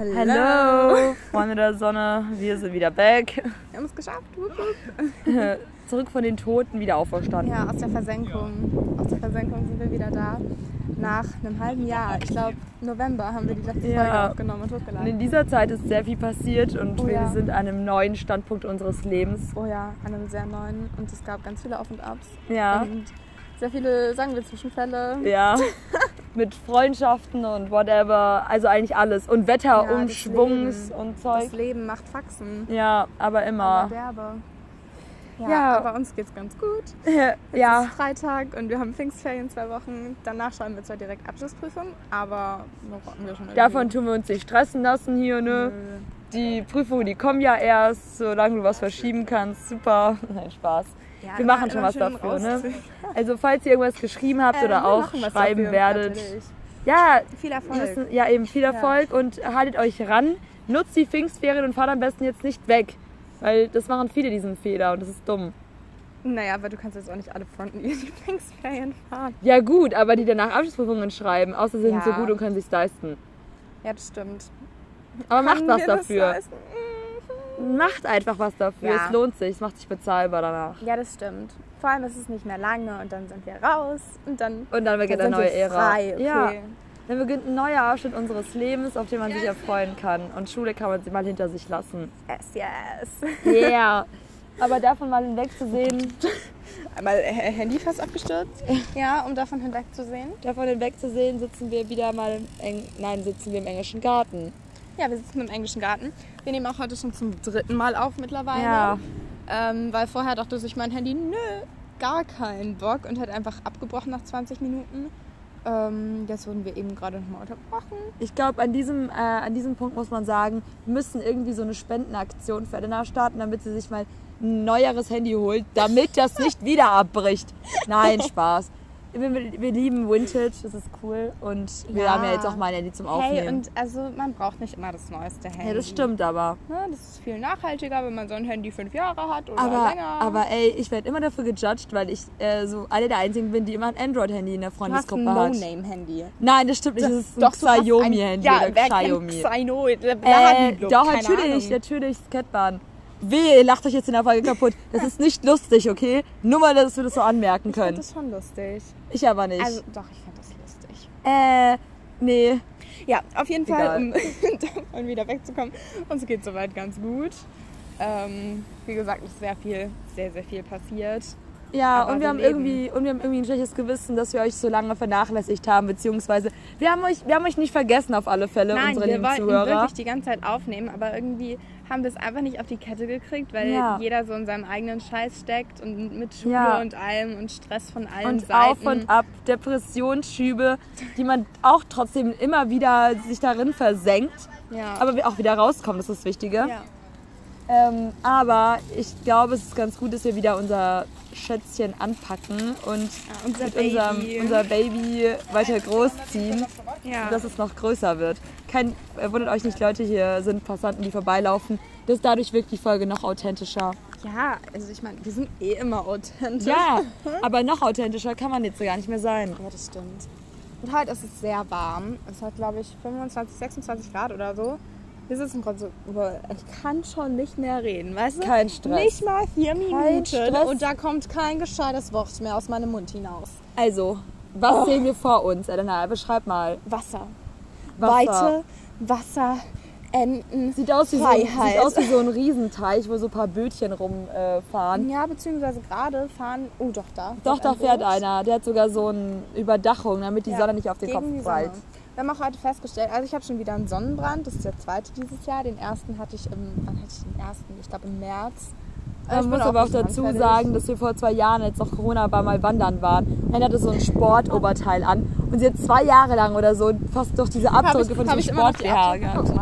Hallo. Hallo, Freunde der Sonne, wir sind wieder back. Wir haben es geschafft. Zurück von den Toten, wieder auferstanden. Ja, aus der Versenkung. Aus der Versenkung sind wir wieder da. Nach einem halben Jahr. Ich glaube, November haben wir die letzte Ja. Folge aufgenommen und Und hochgeladen. in dieser Zeit ist sehr viel passiert und Oh wir ja. sind an einem neuen Standpunkt unseres Lebens. Oh ja, an einem sehr neuen. Und es gab ganz viele Auf und Abs. Ja. Und sehr viele, sagen wir, Zwischenfälle. Ja. Mit Freundschaften und whatever. Also eigentlich alles. Und das Wetterumschwungs Leben. und Das Zeug. Leben macht Faxen. Ja, aber Aber immer. derbe. Ja, Ja. aber uns geht's ganz gut. Ja. Es ist Freitag und wir haben Pfingstferien zwei Wochen. Danach schreiben wir zwar direkt Abschlussprüfung, aber noch rocken wir schon Davon tun wir uns nicht stressen lassen hier, ne? Nö. Die Prüfungen, die kommen ja erst, solange du was verschieben kannst. Super. Nein, Spaß. Ja, Wir machen schon was dafür, ne? Also falls ihr irgendwas geschrieben habt Äh, oder auch was schreiben werdet. natürlich. Ja, Viel Erfolg. wissen, ja eben viel Erfolg und haltet euch ran. Nutzt die Pfingstferien und fahrt am besten jetzt nicht weg. Weil das machen viele diesen Fehler und das ist dumm. Naja, aber du kannst jetzt auch nicht alle Fronten, in die Pfingstferien fahren. Ja gut, aber die danach Abschlussprüfungen schreiben, außer sie sind Ja. so gut und können sich leisten. Ja, das stimmt. Aber macht Kann was mir das dafür. Macht einfach was dafür. Ja. Es lohnt sich, es macht sich bezahlbar danach. Ja, das stimmt. Vor allem ist es nicht mehr lange und dann sind wir raus und dann, Und dann beginnt dann eine neue Ära. Okay. Ja. Dann beginnt ein neuer Abschnitt unseres Lebens, auf den man sich erfreuen kann. Und Schule kann man sie mal hinter sich lassen. Yes, yes. Yeah. Aber davon mal hinwegzusehen, Einmal Handy fast abgestürzt. Ja, um davon hinwegzusehen. davon hinwegzusehen, sitzen wir wieder mal im Eng nein, sitzen wir im englischen Garten. Ja, wir sitzen im englischen Garten. Wir nehmen auch heute schon zum dritten Mal auf mittlerweile. Ja. Ähm, weil vorher dachte sich mein Handy, nö, gar keinen Bock und hat einfach abgebrochen nach 20 Minuten. Ähm, jetzt wurden wir eben gerade nochmal unterbrochen. Ich glaube, an diesem, äh, an diesem Punkt muss man sagen, wir müssen irgendwie so eine Spendenaktion für Elena starten, damit sie sich mal ein neueres Handy holt, damit das nicht wieder abbricht. Nein, Spaß. Wir, wir lieben Vintage, das ist cool. Und wir Ja. haben ja jetzt auch mal ein Handy zum Aufnehmen. Hey, und also man braucht nicht immer das neueste Handy. ja, das stimmt aber. Ne, das ist viel nachhaltiger, wenn man so ein Handy fünf Jahre hat oder Aber, länger. aber ey, ich werde immer dafür gejudged, weil ich äh, so eine der einzigen bin, die immer ein Android-Handy in der du hast ein Freundesgruppe hat. No-Name-Handy. Nein, das stimmt nicht. Das ist ein Doch, Xiaomi-Handy Ja, oder wer kennt Xiaomi. Xiaomi? Da Äh, doch, keine natürlich, Ahnung. natürlich, Skatbahn. Weh, ihr lacht euch jetzt in der Folge kaputt. Das ist nicht lustig, okay? Nur mal, dass wir das so anmerken Ich finde können. das schon lustig. Ich aber nicht. Also doch, ich finde das lustig. äh, nee. Ja, auf jeden. Fall, um davon wieder wegzukommen. Uns geht soweit ganz gut. Ähm, wie gesagt, ist sehr viel, sehr, sehr viel passiert. Ja, Aber und wir, wir haben leben. irgendwie und wir haben irgendwie ein schlechtes Gewissen, dass wir euch so lange vernachlässigt haben, beziehungsweise wir haben euch, wir haben euch nicht vergessen auf alle Fälle, Nein, unsere wir lieben wollten Zuhörer. wirklich die ganze Zeit aufnehmen, aber irgendwie haben wir es einfach nicht auf die Kette gekriegt, weil Ja. jeder so in seinem eigenen Scheiß steckt und mit Schule Ja. und allem und Stress von allen und Seiten. auf und ab, Depressionsschübe, die man auch trotzdem immer wieder sich darin versenkt, Ja. aber wir auch wieder rauskommen, das ist das Wichtige. Ähm, aber ich glaube, es ist ganz gut, dass wir wieder unser Schätzchen anpacken und unser mit unserem Baby. unser Baby weiter großziehen, ja. dass es noch größer wird. Kein, äh, wundert euch nicht, Leute, hier sind Passanten, die vorbeilaufen. Das dadurch wirkt die Folge noch authentischer. ja, also ich meine, wir sind eh immer authentisch. Ja, aber noch authentischer kann man jetzt so gar nicht mehr sein. Ja, das stimmt. Und heute ist es sehr warm. Es hat, glaube ich, 25, 26 Grad oder so. Wir sitzen gerade so, ich kann schon nicht mehr reden, weißt du? Kein Stress. Nicht mal vier Minuten und da kommt kein gescheites Wort mehr aus meinem Mund hinaus. Also, was sehen wir vor uns, Elena? Beschreib mal. Wasser. Wasser. Weite, Wasser, Enten. Sieht aus wie, so, sieht aus wie so ein Riesenteich, wo so ein paar Bötchen rumfahren. Äh. Ja, beziehungsweise gerade fahren. Oh, doch, da. Doch, da ein fährt Boot. einer. Der hat sogar so eine Überdachung, damit die Ja, Sonne nicht auf den gegen Kopf prallt. Wir haben auch heute festgestellt, also ich habe schon wieder einen Sonnenbrand, das ist der zweite dieses Jahr. Den ersten hatte ich im, wann hatte ich den ersten? Ich glaube im März. Ich muss aber auch dazu anfällig. sagen, dass wir vor zwei Jahren, als noch Corona war, mal wandern waren. Einer hatte so ein Sportoberteil an und sie hat zwei Jahre lang oder so fast durch diese Abdrücke von diesem die Sport Abdrücke? gehabt.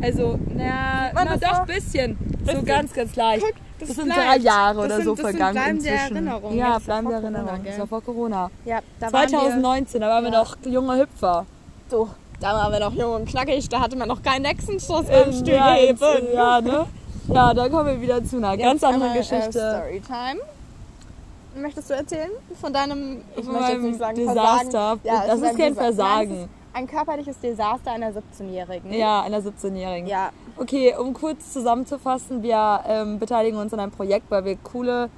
Also, na, man na doch, ein bisschen. So ganz, ganz leicht. Das, das sind bleibt. drei Jahre Das oder sind- so das sind vergangen inzwischen. Erinnerungen. Ja, Jetzt bleibende vor Corona? Das war vor Corona. Ja, da waren 2019, da waren wir noch junge Hüpfer. So, da waren wir noch jung und knackig, da hatte man noch keinen Hexenschuss Ähm, im ja, ne? Ja, da kommen wir wieder zu einer ganz Jetzt anderen einmal, Geschichte. Äh, Storytime. Möchtest du erzählen von deinem, ich Von möchte jetzt nicht sagen Desaster. Versagen. Ja, das ist kein Versagen. Nein, ein körperliches Desaster einer 17-Jährigen. Ja, einer 17-Jährigen. Ja, Okay, um kurz zusammenzufassen, wir ähm, beteiligen uns an einem Projekt, weil wir coole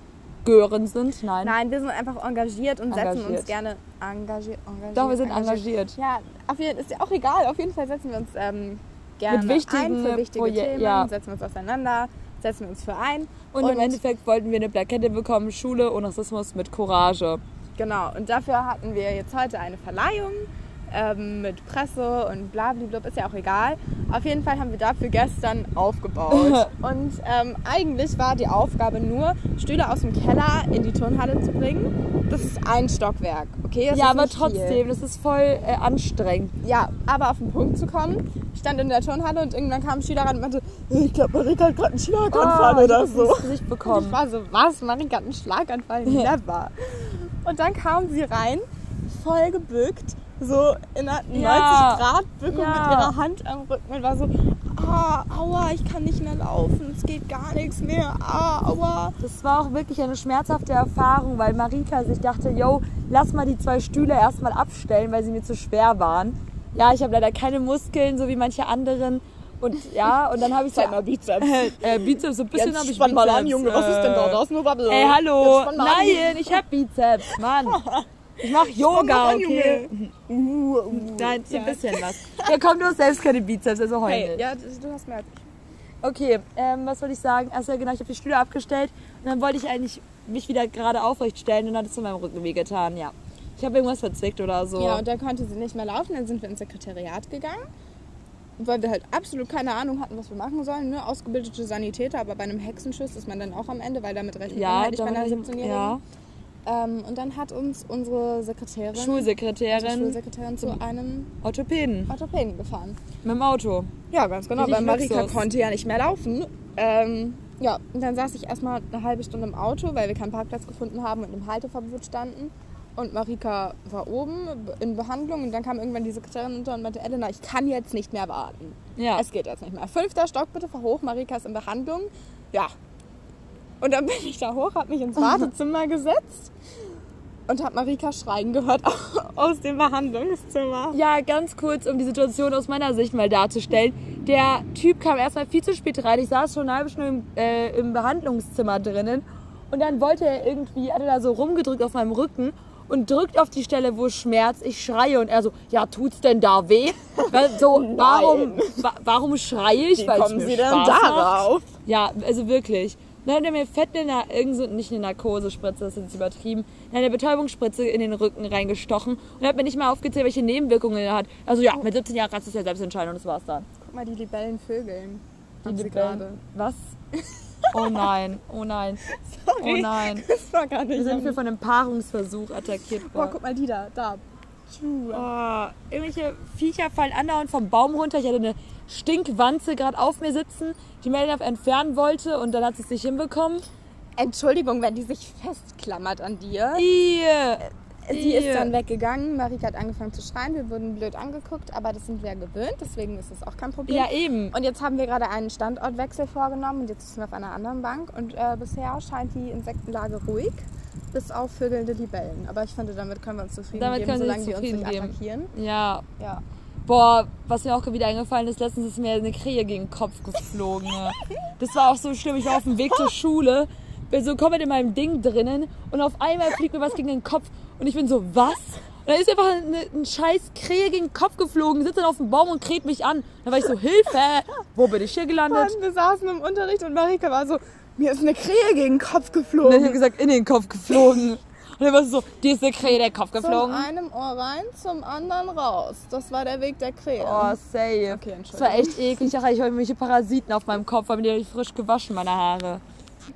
Gören sind. Nein. nein, wir sind einfach engagiert und setzen uns Engagiert. gerne engagiert. engagiert Doch, wir sind engagiert. Ja, auf jeden, ist ja auch egal. Auf jeden Fall setzen wir uns ähm, gerne Mit wichtigen ein für wichtige Proje- Themen, ja. setzen wir uns auseinander, setzen wir uns für ein. Und, im Endeffekt wollten wir eine Plakette bekommen, Schule und Rassismus mit Courage. Genau, und dafür hatten wir jetzt heute eine Verleihung ähm, mit Presse und blablabla, ist ja auch egal. Auf jeden Fall haben wir dafür gestern aufgebaut. und ähm, eigentlich war die Aufgabe nur, Stühle aus dem Keller in die Turnhalle zu bringen. Das ist ein Stockwerk, okay? Das ja, aber nicht trotzdem, Viel. das ist voll äh, anstrengend. Ja, aber auf den Punkt zu kommen, ich stand in der Turnhalle und irgendwann kam ein Schüler ran und meinte, ich glaube, Marika hat gerade einen Schlaganfall Ah, oder so. ins Gesicht Und bekommen. ich war so, was? Marika hat einen Schlaganfall? Never. Und dann kam sie rein, voll gebückt, so in einer Ja. 90-Grad-Bückung Ja. mit ihrer Hand am Rücken und war so, ah, aua, ich kann nicht mehr laufen, es geht gar nichts mehr, ah, aua. Das war auch wirklich eine schmerzhafte Erfahrung, weil Marika sich dachte, yo, lass mal die zwei Stühle erstmal abstellen, weil sie mir zu schwer waren. Ja, ich habe leider keine Muskeln, so wie manche anderen. Und ja, und dann habe ich so... Mal Bizeps. Äh, Bizeps, so ein bisschen habe ich spann mal an, Bizeps, Junge, was ist denn da? äh, Da ist nur. Ey, hallo. Jetzt spann mal an. Nein, ich hab Bizeps, Mann. Ich mach Yoga, an, okay? Uh, uh, Nein, so ein ja. bisschen was. Ja, komm, du hast selbst keine Bizeps, also heul Hey, ja, du hast mehr als ich. Okay, ähm, was wollte ich sagen? Achso, ja, genau, ich habe die Stühle abgestellt und dann wollte ich eigentlich mich wieder gerade aufrecht stellen und dann hat es in meinem Rücken wehgetan, ja. Ich habe irgendwas verzwickt oder so. Ja, und dann konnte sie nicht mehr laufen. Dann sind wir ins Sekretariat gegangen. Weil wir halt absolut keine Ahnung hatten, was wir machen sollen. Ne? Ausgebildete Sanitäter, aber bei einem Hexenschuss ist man dann auch am Ende, weil damit rechnet man ja, halt nicht bei einer damit- 17-Jährigen. ja. Ähm, und dann hat uns unsere Sekretärin, unsere Schulsekretärin, Schulsekretärin zu einem Orthopäden Orthopäden gefahren. mit dem Auto. Ja, ganz genau, weil Marika Luxus. konnte ja nicht mehr laufen. Ähm, ja, und dann saß ich erstmal eine halbe Stunde im Auto, weil wir keinen Parkplatz gefunden haben und im Halteverbot standen. Und Marika war oben in Behandlung und dann kam irgendwann die Sekretärin unter und meinte, Elena, ich kann jetzt nicht mehr warten. Ja. Es geht jetzt nicht mehr. Fünfter Stock, bitte fahr hoch, Marika ist in Behandlung. Ja. Und dann bin ich da hoch, habe mich ins Wartezimmer gesetzt und habe Marika schreien gehört aus dem Behandlungszimmer. Ja, ganz kurz, um die Situation aus meiner Sicht mal darzustellen. Der Typ kam erstmal viel zu spät rein. Ich saß schon eine halbe Stunde im, äh, im Behandlungszimmer drinnen. Und dann wollte er irgendwie, hat er da so rumgedrückt auf meinem Rücken und drückt auf die Stelle, wo es schmerzt. Ich schreie und er so, ja, tut's denn da weh? So, warum, wa warum schreie ich? Wie kommen Sie denn darauf? Ja, also wirklich. Dann hat er mir fett in eine, irgend so, nicht eine Narkosespritze, das ist jetzt übertrieben, in eine Betäubungsspritze in den Rücken reingestochen und hat mir nicht mal aufgezählt, welche Nebenwirkungen er hat. Also ja, mit 17 Jahren kannst du es ja selbst entscheiden und das war's dann. Guck mal, die Libellen vögeln. Die Libellen- gerade. Was? Oh nein, oh nein, oh nein. Das war gar nicht. Wir sind hier von einem Paarungsversuch attackiert Boah, worden. guck mal, die da, da. Oh, irgendwelche Viecher fallen andauernd vom Baum runter. Ich hatte eine Stinkwanze gerade auf mir sitzen, die Melina entfernen wollte und dann hat sie es nicht hinbekommen. Entschuldigung, wenn die sich festklammert an dir. Ihr. Sie ist dann weggegangen. Marika hat angefangen zu schreien. Wir wurden blöd angeguckt, aber das sind wir ja gewöhnt, deswegen ist es auch kein Problem. Ja, eben. Und jetzt haben wir gerade einen Standortwechsel vorgenommen und jetzt sitzen wir auf einer anderen Bank. Und äh, bisher scheint die Insektenlage ruhig, bis auf vögelnde Libellen. Aber ich finde, damit können wir uns zufrieden Damit geben, können wir solange uns die uns nicht zufrieden geben. attackieren. Ja. Ja. Boah, was mir auch wieder eingefallen ist, letztens ist mir eine Krähe gegen den Kopf geflogen. Das war auch so schlimm. Ich war auf dem Weg zur Schule, bin so komplett in meinem Ding drinnen und auf einmal fliegt mir was gegen den Kopf und ich bin so, was? Und dann ist einfach eine, ein scheiß Krähe gegen den Kopf geflogen, sitzt dann auf dem Baum und kräht mich an. Dann war ich so, Hilfe! Wo bin ich hier gelandet? Und wir saßen im Unterricht und Marika war so, mir ist eine Krähe gegen den Kopf geflogen. habe ich gesagt, in den Kopf geflogen. Und dann war sie so, die ist eine Krähe in den Kopf Von geflogen. einem Ohr rein, zum anderen raus. Das war der Weg der Krähe. Oh, safe. Okay, das war echt eklig. Ich dachte, ich habe irgendwelche Parasiten auf meinem Kopf, weil mir die frisch gewaschen, meine Haare.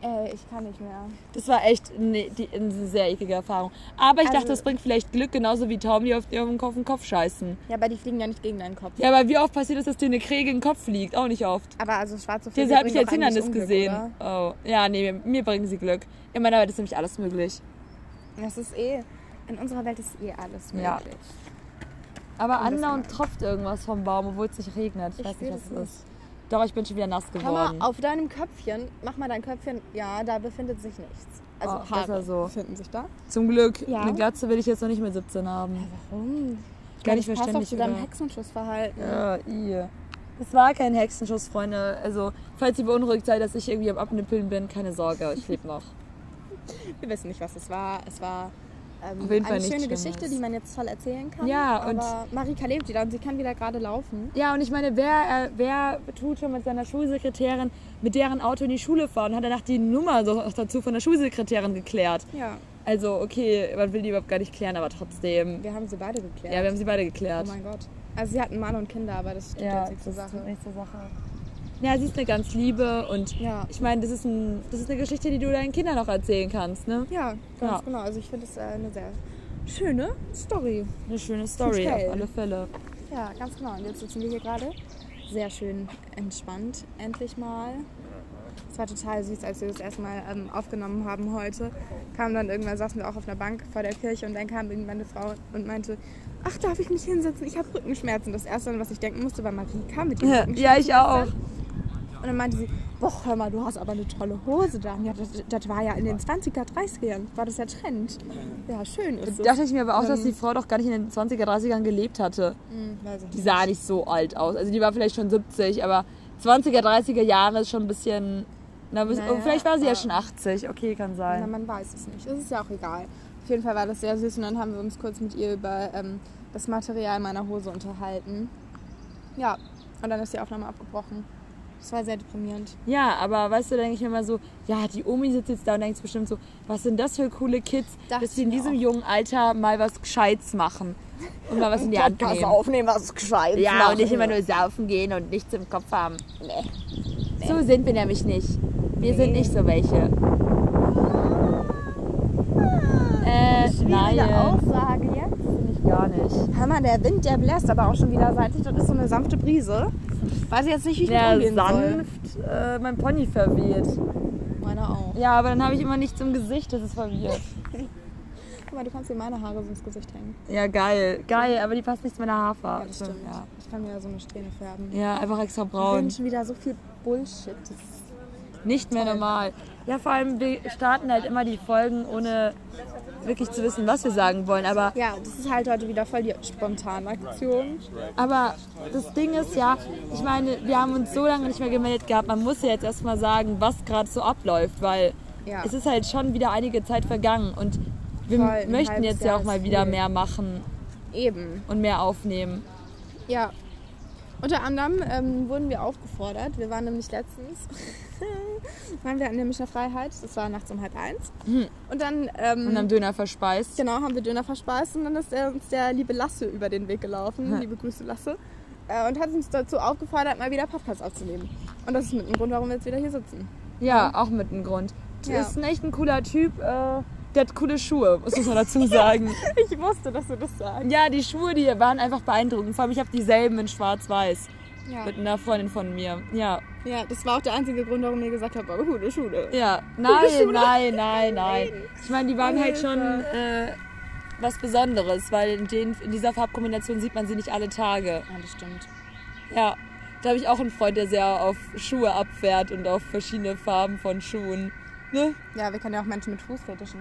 Ey, ich kann nicht mehr. Das war echt eine, die, eine sehr eklige Erfahrung. Aber ich Also- dachte, das bringt vielleicht Glück, genauso wie Tauben, die auf ihrem Kopf den Kopf scheißen. Ja, aber die fliegen ja nicht gegen deinen Kopf. Ja, aber wie oft passiert es, dass dir eine Krähe gegen den Kopf fliegt? Auch nicht oft. Aber also schwarze Vögel Diese habe ich als Hindernis Unglück, gesehen. Oh, ja, nee, mir, mir bringen sie Glück. In meiner Welt ist nämlich alles möglich. Oder? Das ist eh, in unserer Welt ist eh alles möglich. Ja. Aber andauernd tropft irgendwas vom Baum, obwohl es nicht regnet. Ich, Ich weiß nicht, was es ist. Doch, ich bin schon wieder nass geworden. mal, auf deinem Köpfchen, mach mal dein Köpfchen, ja, da befindet sich nichts. Also Oh, Haare so. befinden sich da. Zum Glück. Ja. Eine Glatze will ich jetzt noch nicht mit 17 haben. Warum? gar nicht das passt verständlich. zu deinem Hexenschussverhalten. Ja, i. Es war kein Hexenschuss, Freunde. Also, falls ihr beunruhigt seid, dass ich irgendwie am Abnippeln bin, keine Sorge, ich lebe noch. Wir wissen nicht, was es war. Es war ähm, Auf jeden Fall eine schöne Schlimmes. Geschichte, die man jetzt voll erzählen kann. Ja, und- Marika lebt wieder und sie kann wieder gerade laufen. Ja, und ich meine, wer, äh, wer tut schon mit seiner Schulsekretärin mit deren Auto in die Schule fahren? Hat danach die Nummer so dazu von der Schulsekretärin geklärt. Ja, Also, okay, man will die überhaupt gar nicht klären, aber trotzdem. wir haben sie beide geklärt. Ja, wir haben sie beide oh geklärt. mein Gott. Also sie hatten Mann und Kinder, aber das stimmt ja, jetzt nicht zur Sache. ist nicht zur Sache. Ja, sie ist eine ganz liebe und Ja. ich meine, das ist, ein, das ist eine Geschichte, die du deinen Kindern noch erzählen kannst, ne? Ja, ganz Ja. genau. Also ich finde es äh, eine sehr schöne Story. Eine schöne Story, auf alle Fälle. Ja, ganz genau. Und jetzt sitzen wir hier gerade sehr schön entspannt. Endlich mal. Es war total süß, als wir das erstmal ähm, aufgenommen haben heute. Kam dann irgendwann, saßen wir auch auf einer Bank vor der Kirche und dann kam irgendwann eine Frau und meinte, ach, darf ich mich hinsetzen? Ich habe Rückenschmerzen. Das erste, an was ich denken musste, war Marika mit den Rückenschmerzen. Ja, ich auch. Und dann meinte sie, boah, hör mal, du hast aber eine tolle Hose da. Ja, das, das war ja in den 20er, 30ern, war das ja Trend. Ja, schön ist. Da dachte ich mir aber auch, dass die Frau doch gar nicht in den 20er, 30ern gelebt hatte. Hm, ich Die sah nicht so alt aus. Also die war vielleicht schon 70, aber 20er, 30er Jahre ist schon ein bisschen. Na, bis, Naja, vielleicht war sie ja schon 80. Okay, kann Na, sein. man weiß es nicht. Es ist ja auch egal. Auf jeden Fall war das sehr süß und dann haben wir uns kurz mit ihr über ähm, das Material meiner Hose unterhalten. Ja, und dann ist die Aufnahme abgebrochen. Das war sehr deprimierend. Ja, aber weißt du, denke ich immer so, ja, die Omi sitzt jetzt da und denkt bestimmt so, was sind das für coole Kids, Dachte dass sie in diesem auch. jungen Alter mal was Gescheites machen und mal was in die Hand nehmen. aufnehmen, was gescheit. Ja, und nicht immer nur saufen gehen und nichts im Kopf haben. Nee. So sind wir nämlich nicht. Wir sind nicht so welche. Äh, Schwierige. Aussage jetzt. Finde ich gar nicht. Hör mal, der Wind, der bläst aber auch schon wieder seitlich. Das ist so eine sanfte Brise. Weiß ich jetzt nicht, wie ich Der umgehen sanft äh, mein Pony verweht. Meiner auch. Ja, aber dann habe ich immer nichts im Gesicht, das ist verwirrt. Guck mal, du kannst dir meine Haare so ins Gesicht hängen. Ja, geil. Geil, aber die passt nicht zu meiner Haarfarbe. Ja, das stimmt. Ja. Ich kann mir ja so eine Strähne färben. ja, einfach extra braun. sind schon wieder so viel Bullshit. Das ist Nicht mehr normal. Ja, vor allem, wir starten halt immer die Folgen, ohne wirklich zu wissen, was wir sagen wollen. Aber, Ja, das ist halt heute wieder voll die Spontanaktion. aber das Ding ist ja, ich meine, wir haben uns so lange nicht mehr gemeldet gehabt. Man muss ja jetzt erstmal sagen, was gerade so abläuft, weil Ja. es ist halt schon wieder einige Zeit vergangen und wir Voll, möchten jetzt ja auch mal wieder viel. mehr machen Eben. und mehr aufnehmen. Ja. Unter anderem ähm, wurden wir aufgefordert. Wir waren nämlich letztens, waren wir an der Mischer Freiheit. Das war nachts um halb eins. Und dann, ähm, Und am Döner verspeist. genau, haben wir Döner verspeist und dann ist der, uns der liebe Lasse über den Weg gelaufen. Ja. Liebe Grüße, Lasse. Äh, und hat uns dazu aufgefordert, mal wieder Podcast aufzunehmen. Und das ist mit dem Grund, warum wir jetzt wieder hier sitzen. Ja, auch mit einem Grund. Ja. Ist ein echt ein cooler Typ. Äh, der hat coole Schuhe, muss man dazu sagen. Ich wusste, dass du das sagst. ja, die Schuhe, die waren einfach beeindruckend. Vor allem, ich habe dieselben in schwarz-weiß. Ja. Mit einer Freundin von mir. Ja. ja, das war auch der einzige Grund, warum ich gesagt habe, aber gute Schule. Ja. Nein, Schuhe? nein, nein, nein. Ich meine, die waren Oh, halt schon äh, was Besonderes, weil in, den, in dieser Farbkombination sieht man sie nicht alle Tage. Ja, das stimmt. Ja. Da habe ich auch einen Freund, der sehr auf Schuhe abfährt und auf verschiedene Farben von Schuhen. Ne? Ja, wir kennen ja auch Menschen mit Fußfetischen.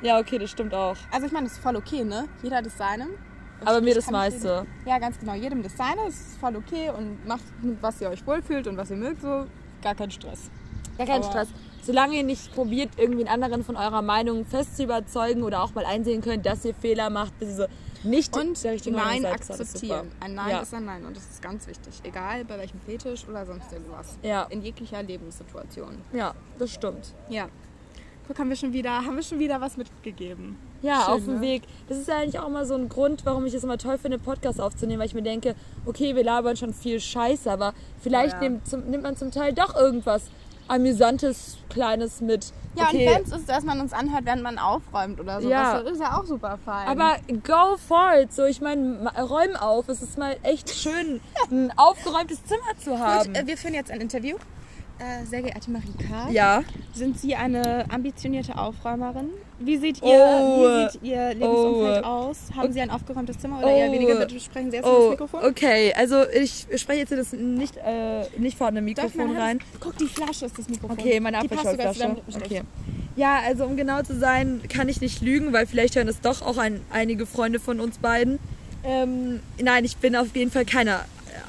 Ja, okay, das stimmt auch. Also ich meine, das ist voll okay, ne? Jeder hat das seinem. Aber mir das meiste. jedem- Ja, ganz genau. Jedem das seine. Ist voll okay und macht, was ihr euch wohlfühlt und was ihr mögt, so. Gar kein Stress. Ja, kein Aber- Stress. Solange ihr nicht probiert, irgendwie einen anderen von eurer Meinung fest zu überzeugen oder auch mal einsehen könnt, dass ihr Fehler macht, bis ihr so nicht Und der richtigen Meinung Nein seid, ist alles akzeptieren. Ein Nein Ja. ist ein Nein und das ist ganz wichtig. Egal bei welchem Fetisch oder sonst irgendwas. Ja. In jeglicher Lebenssituation. Ja, das stimmt. Ja. Guck, haben wir schon wieder, haben wir schon wieder was mitgegeben. Ja, Schön, auf dem ne? Weg. Das ist ja eigentlich auch immer so ein Grund, warum ich es immer toll finde, Podcast aufzunehmen, weil ich mir denke, okay, wir labern schon viel Scheiße, aber vielleicht ja. nimmt, zum, nimmt man zum Teil doch irgendwas Amüsantes, Kleines mit. Ja, okay, und wenn es ist, dass man uns anhört, während man aufräumt oder so. Ja. Das ist ja auch super fein. Aber go for it. So, ich meine, räum auf. Es ist mal echt schön, ein aufgeräumtes Zimmer zu haben. Gut, äh, wir führen jetzt ein Interview. Äh, sehr geehrte Marika, ja. sind Sie eine ambitionierte Aufräumerin? Wie sieht Ihr, Oh. wie sieht Ihr Lebensumfeld Oh. aus? Haben Sie ein aufgeräumtes Zimmer oder eher Oh. weniger? Bitte sprechen Sie erst in das Oh, Mikrofon. okay. Also ich spreche jetzt in das nicht, äh, nicht vorhandene Mikrofon man rein. Guck, die Flasche ist das Mikrofon. Okay, meine Apfelschorflasche. Okay. Ja, also um genau zu sein, kann ich nicht lügen, weil vielleicht hören es doch auch ein, einige Freunde von uns beiden. Ähm, nein, ich bin auf jeden Fall keine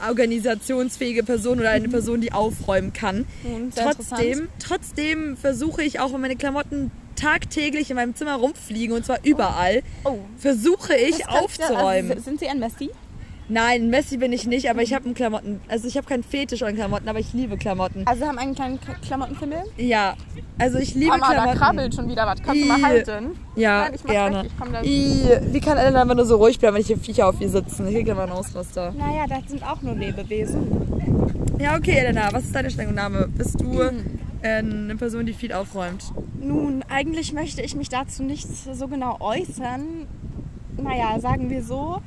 organisationsfähige Person oder eine Person, die aufräumen kann. Nun, sehr Trotzdem, trotzdem versuche ich auch, wenn meine Klamotten tagtäglich in meinem Zimmer rumfliegen und zwar überall, Oh. versuche ich du- aufzuräumen. Also, sind Sie ein Messi? Nein, Messi bin ich nicht, aber ich habe einen Klamotten, also ich habe keinen Fetisch an Klamotten, aber ich liebe Klamotten. Also haben einen kleinen K- Klamottenfimmel? Ja, also ich liebe Mama, da Klamotten. krabbelt schon wieder was. Kannst du mal halten? Ja, Nein, ich gerne. weg, ich da- wie kann Ellen einfach nur so ruhig bleiben, wenn ich hier Viecher auf ihr sitzen? Hier kann man Ausraster. Naja, das sind auch nur Lebewesen. Ja, okay, Elena, was ist deine Stellungnahme? Bist du Hm. äh, eine Person, die viel aufräumt? Nun, eigentlich möchte ich mich dazu nicht so genau äußern. Naja, sagen wir so.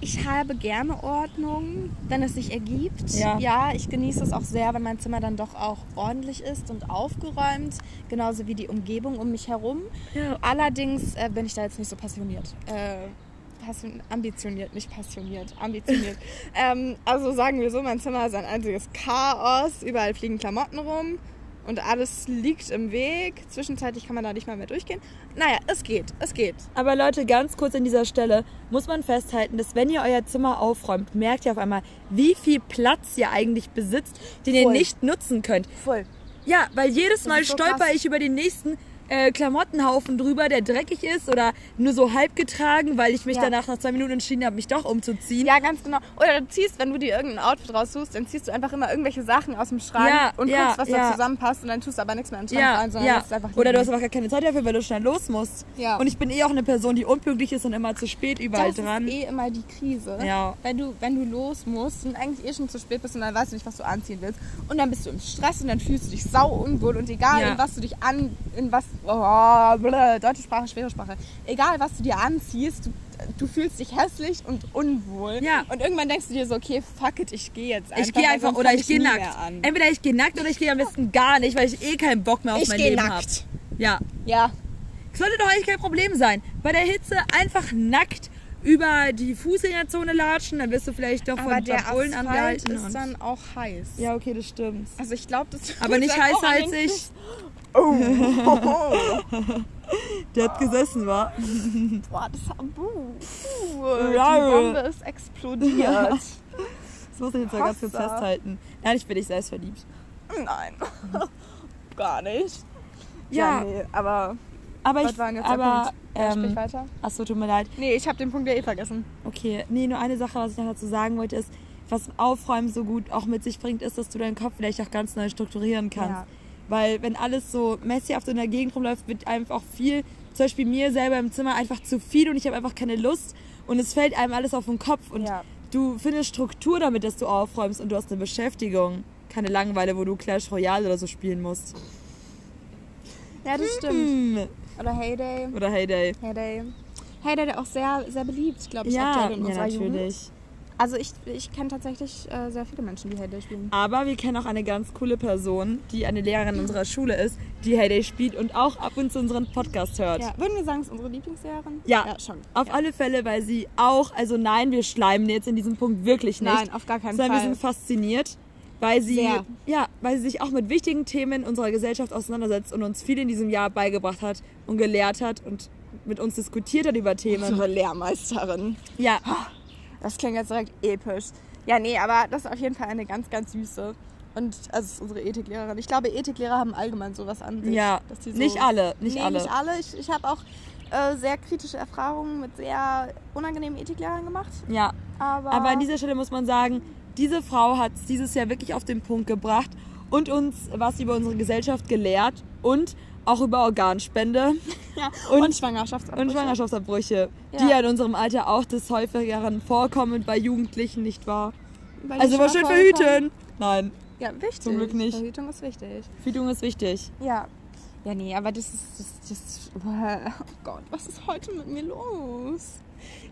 Ich habe gerne Ordnung, wenn es sich ergibt. Ja. ich genieße es auch sehr, wenn mein Zimmer dann doch auch ordentlich ist und aufgeräumt, genauso wie die Umgebung um mich herum. Ja. Allerdings äh, bin ich da jetzt nicht so passioniert. Äh, passion ambitioniert, nicht passioniert, ambitioniert. ähm, also sagen wir so, mein Zimmer ist ein einziges Chaos. Überall fliegen Klamotten rum und alles liegt im Weg. Zwischenzeitlich kann man da nicht mal mehr durchgehen. Naja, es geht, es geht. Aber Leute, ganz kurz an dieser Stelle muss man festhalten, dass wenn ihr euer Zimmer aufräumt, merkt ihr auf einmal, wie viel Platz ihr eigentlich besitzt, den ihr Voll. nicht nutzen könnt. Voll. Ja, weil jedes Mal so stolper krass. ich über den nächsten äh, Klamottenhaufen drüber, der dreckig ist oder nur so halb getragen, weil ich mich Ja. danach nach zwei Minuten entschieden habe, mich doch umzuziehen. Ja, ganz genau. Oder du ziehst, wenn du dir irgendein Outfit raussuchst, dann ziehst du einfach immer irgendwelche Sachen aus dem Schrank Ja, und ja, guckst, was da zusammenpasst und dann tust du aber nichts mehr in den Schrank Ja, rein, sondern ja. einfach Oder du hast aber gar keine Zeit dafür, weil du schnell los musst. Ja. Und ich bin eh auch eine Person, die unpünktlich ist und immer zu spät überall das dran. ist eh immer die Krise. Ja. Wenn du, wenn du los musst und eigentlich eh schon zu spät bist und dann weißt du nicht, was du anziehen willst. Und dann bist du im Stress und dann fühlst du dich sau unwohl und egal, in was du dich an, in was, oh, blö, deutsche Sprache, schwere Sprache. Egal, was du dir anziehst, du, du fühlst dich hässlich und unwohl. Ja. Und irgendwann denkst du dir so, okay, fuck it, ich gehe jetzt einfach. ich gehe einfach oder komm ich gehe nackt. Entweder ich gehe nackt oder ich gehe am besten gar nicht, weil ich eh keinen Bock mehr auf Ich mein Leben habe. Ja. Ja. Sollte doch eigentlich kein Problem sein. Bei der Hitze einfach nackt über die Fußgängerzone latschen, dann wirst du vielleicht doch Aber von der Bullen Asphalt angehalten. ist dann auch heiß. ja, okay, das stimmt. Also ich glaube, das Aber nicht dann Oh. Der hat gesessen, war. Boah, das buh, buh, Ja. Die Bombe ist explodiert. Das muss ich jetzt mal ganz kurz festhalten. Nein, ich bin nicht selbst verliebt. Nein. Gar nicht. Ja. nee, aber Aber ich. war der aber? Ja, sprich ähm, weiter. achso, tut mir leid. Nee, ich habe den Punkt ja eh vergessen. Okay, nee, nur eine Sache, was ich noch dazu sagen wollte, ist, was Aufräumen so gut auch mit sich bringt, ist, dass du deinen Kopf vielleicht auch ganz neu strukturieren kannst. Ja. Weil wenn alles so messy in der Gegend rumläuft, wird einfach auch viel, zum Beispiel mir selber im Zimmer einfach zu viel und ich habe einfach keine Lust und es fällt einem alles auf den Kopf und Ja. du findest Struktur damit, dass du aufräumst und du hast eine Beschäftigung. Keine Langeweile, wo du Clash Royale oder so spielen musst. Ja, das stimmt. Hm. Oder Heyday. Oder Heyday. Heyday. Heyday, der auch sehr, sehr beliebt, glaube ich, Ja, aktuell in ja, unserer natürlich. Jugend. Also ich, ich kenne tatsächlich äh, sehr viele Menschen, die Heyday spielen. Aber wir kennen auch eine ganz coole Person, die eine Lehrerin unserer Schule ist, die Heyday spielt und auch ab und zu unseren Podcast hört. Ja, würden wir sagen, es ist unsere Lieblingslehrerin? Ja, ja schon. Auf ja. alle Fälle, weil sie auch, also nein, wir schleimen jetzt in diesem Punkt wirklich nicht. Nein, auf gar keinen sondern wir Fall. sind fasziniert, weil sie, Sehr. ja, weil sie sich auch mit wichtigen Themen unserer Gesellschaft auseinandersetzt und uns viel in diesem Jahr beigebracht hat und gelehrt hat und mit uns diskutiert hat über Themen. Unsere Lehrmeisterin. Ja, Das klingt jetzt direkt episch. Ja, nee, aber das ist auf jeden Fall eine ganz, ganz süße. Und also ist unsere Ethiklehrerin. Ich glaube, Ethiklehrer haben allgemein sowas an sich. ja, so nicht alle, nicht nee, alle. nicht alle. Ich, ich habe auch äh, sehr kritische Erfahrungen mit sehr unangenehmen Ethiklehrern gemacht. Ja, Aber, aber an dieser Stelle muss man sagen, diese Frau hat es dieses Jahr wirklich auf den Punkt gebracht und uns was über unsere Gesellschaft gelehrt und auch über Organspende ja, und- und, Schwangerschaftsabbrüche. und Schwangerschaftsabbrüche, Ja. die ja in unserem Alter auch des häufigeren vorkommen bei Jugendlichen, nicht wahr? Also immer schön verhüten. Nein, Ja, wichtig. Zum Glück nicht. Verhütung ist wichtig. Verhütung ist wichtig. Ja. Ja, nee, aber das ist, das, das, oh Gott, was ist heute mit mir los?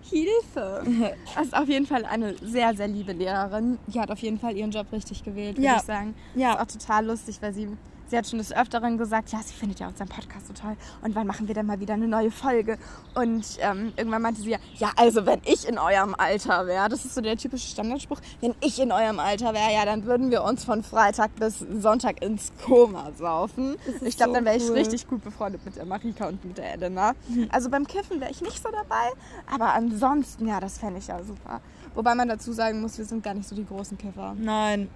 Hilfe. Das ist auf jeden Fall eine sehr, sehr liebe Lehrerin. Die hat auf jeden Fall ihren Job richtig gewählt, würde Ja. ich sagen. Ja. Ist auch total lustig, weil sie, sie hat schon des Öfteren gesagt, ja, sie findet ja unseren Podcast so toll. Und wann machen wir denn mal wieder eine neue Folge? Und ähm, irgendwann meinte sie ja, ja, also wenn ich in eurem Alter wäre, das ist so der typische Standardspruch, wenn ich in eurem Alter wäre, ja, dann würden wir uns von Freitag bis Sonntag ins Koma saufen. Ich glaube, so dann wäre ich cool. richtig gut befreundet mit der Marika und mit der Elena. Also beim Kiffen wäre ich nicht so dabei, aber ansonsten, ja, das fände ich ja super. Wobei man dazu sagen muss, wir sind gar nicht so die großen Kiffer. Nein.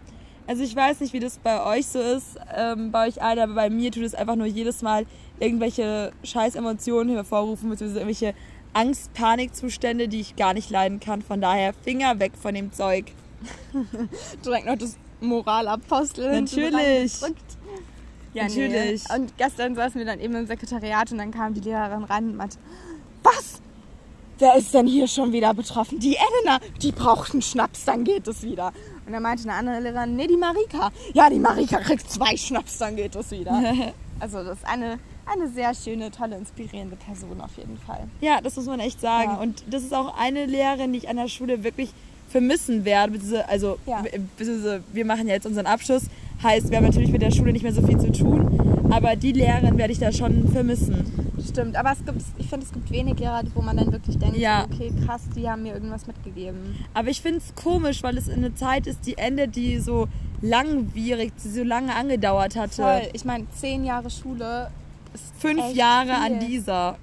Also ich weiß nicht, wie das bei euch so ist, ähm, bei euch allen, aber bei mir tut es einfach nur jedes Mal irgendwelche scheiß Emotionen hervorrufen, beziehungsweise irgendwelche Angst-Panik-Zustände, die ich gar nicht leiden kann. Von daher Finger weg von dem Zeug. direkt noch das Moralapostel Natürlich. Ja, Natürlich. Nee. Und gestern saßen wir dann eben im Sekretariat und dann kam die Lehrerin rein und meinte, was? Wer ist denn hier schon wieder betroffen? Die Elena, die braucht einen Schnaps, dann geht es wieder. Und dann meinte eine andere Lehrerin, nee, die Marika. Ja, die Marika kriegt zwei Schnaps, dann geht es wieder. also das ist eine, eine sehr schöne, tolle, inspirierende Person auf jeden Fall. Ja, das muss man echt sagen. Ja. Und das ist auch eine Lehrerin, die ich an der Schule wirklich vermissen werde. Also, Ja. wir machen ja jetzt unseren Abschluss. Heißt, wir haben natürlich mit der Schule nicht mehr so viel zu tun. Aber die Lehrerin werde ich da schon vermissen. Stimmt, aber es gibt, ich finde, es gibt wenig Lehrer, wo man dann wirklich denkt, Ja. okay, krass, die haben mir irgendwas mitgegeben. Aber ich finde es komisch, weil es eine Zeit ist, die endet, die so langwierig, die so lange angedauert hatte. Voll. Ich meine, zehn Jahre Schule ist Fünf Jahre viel. an dieser.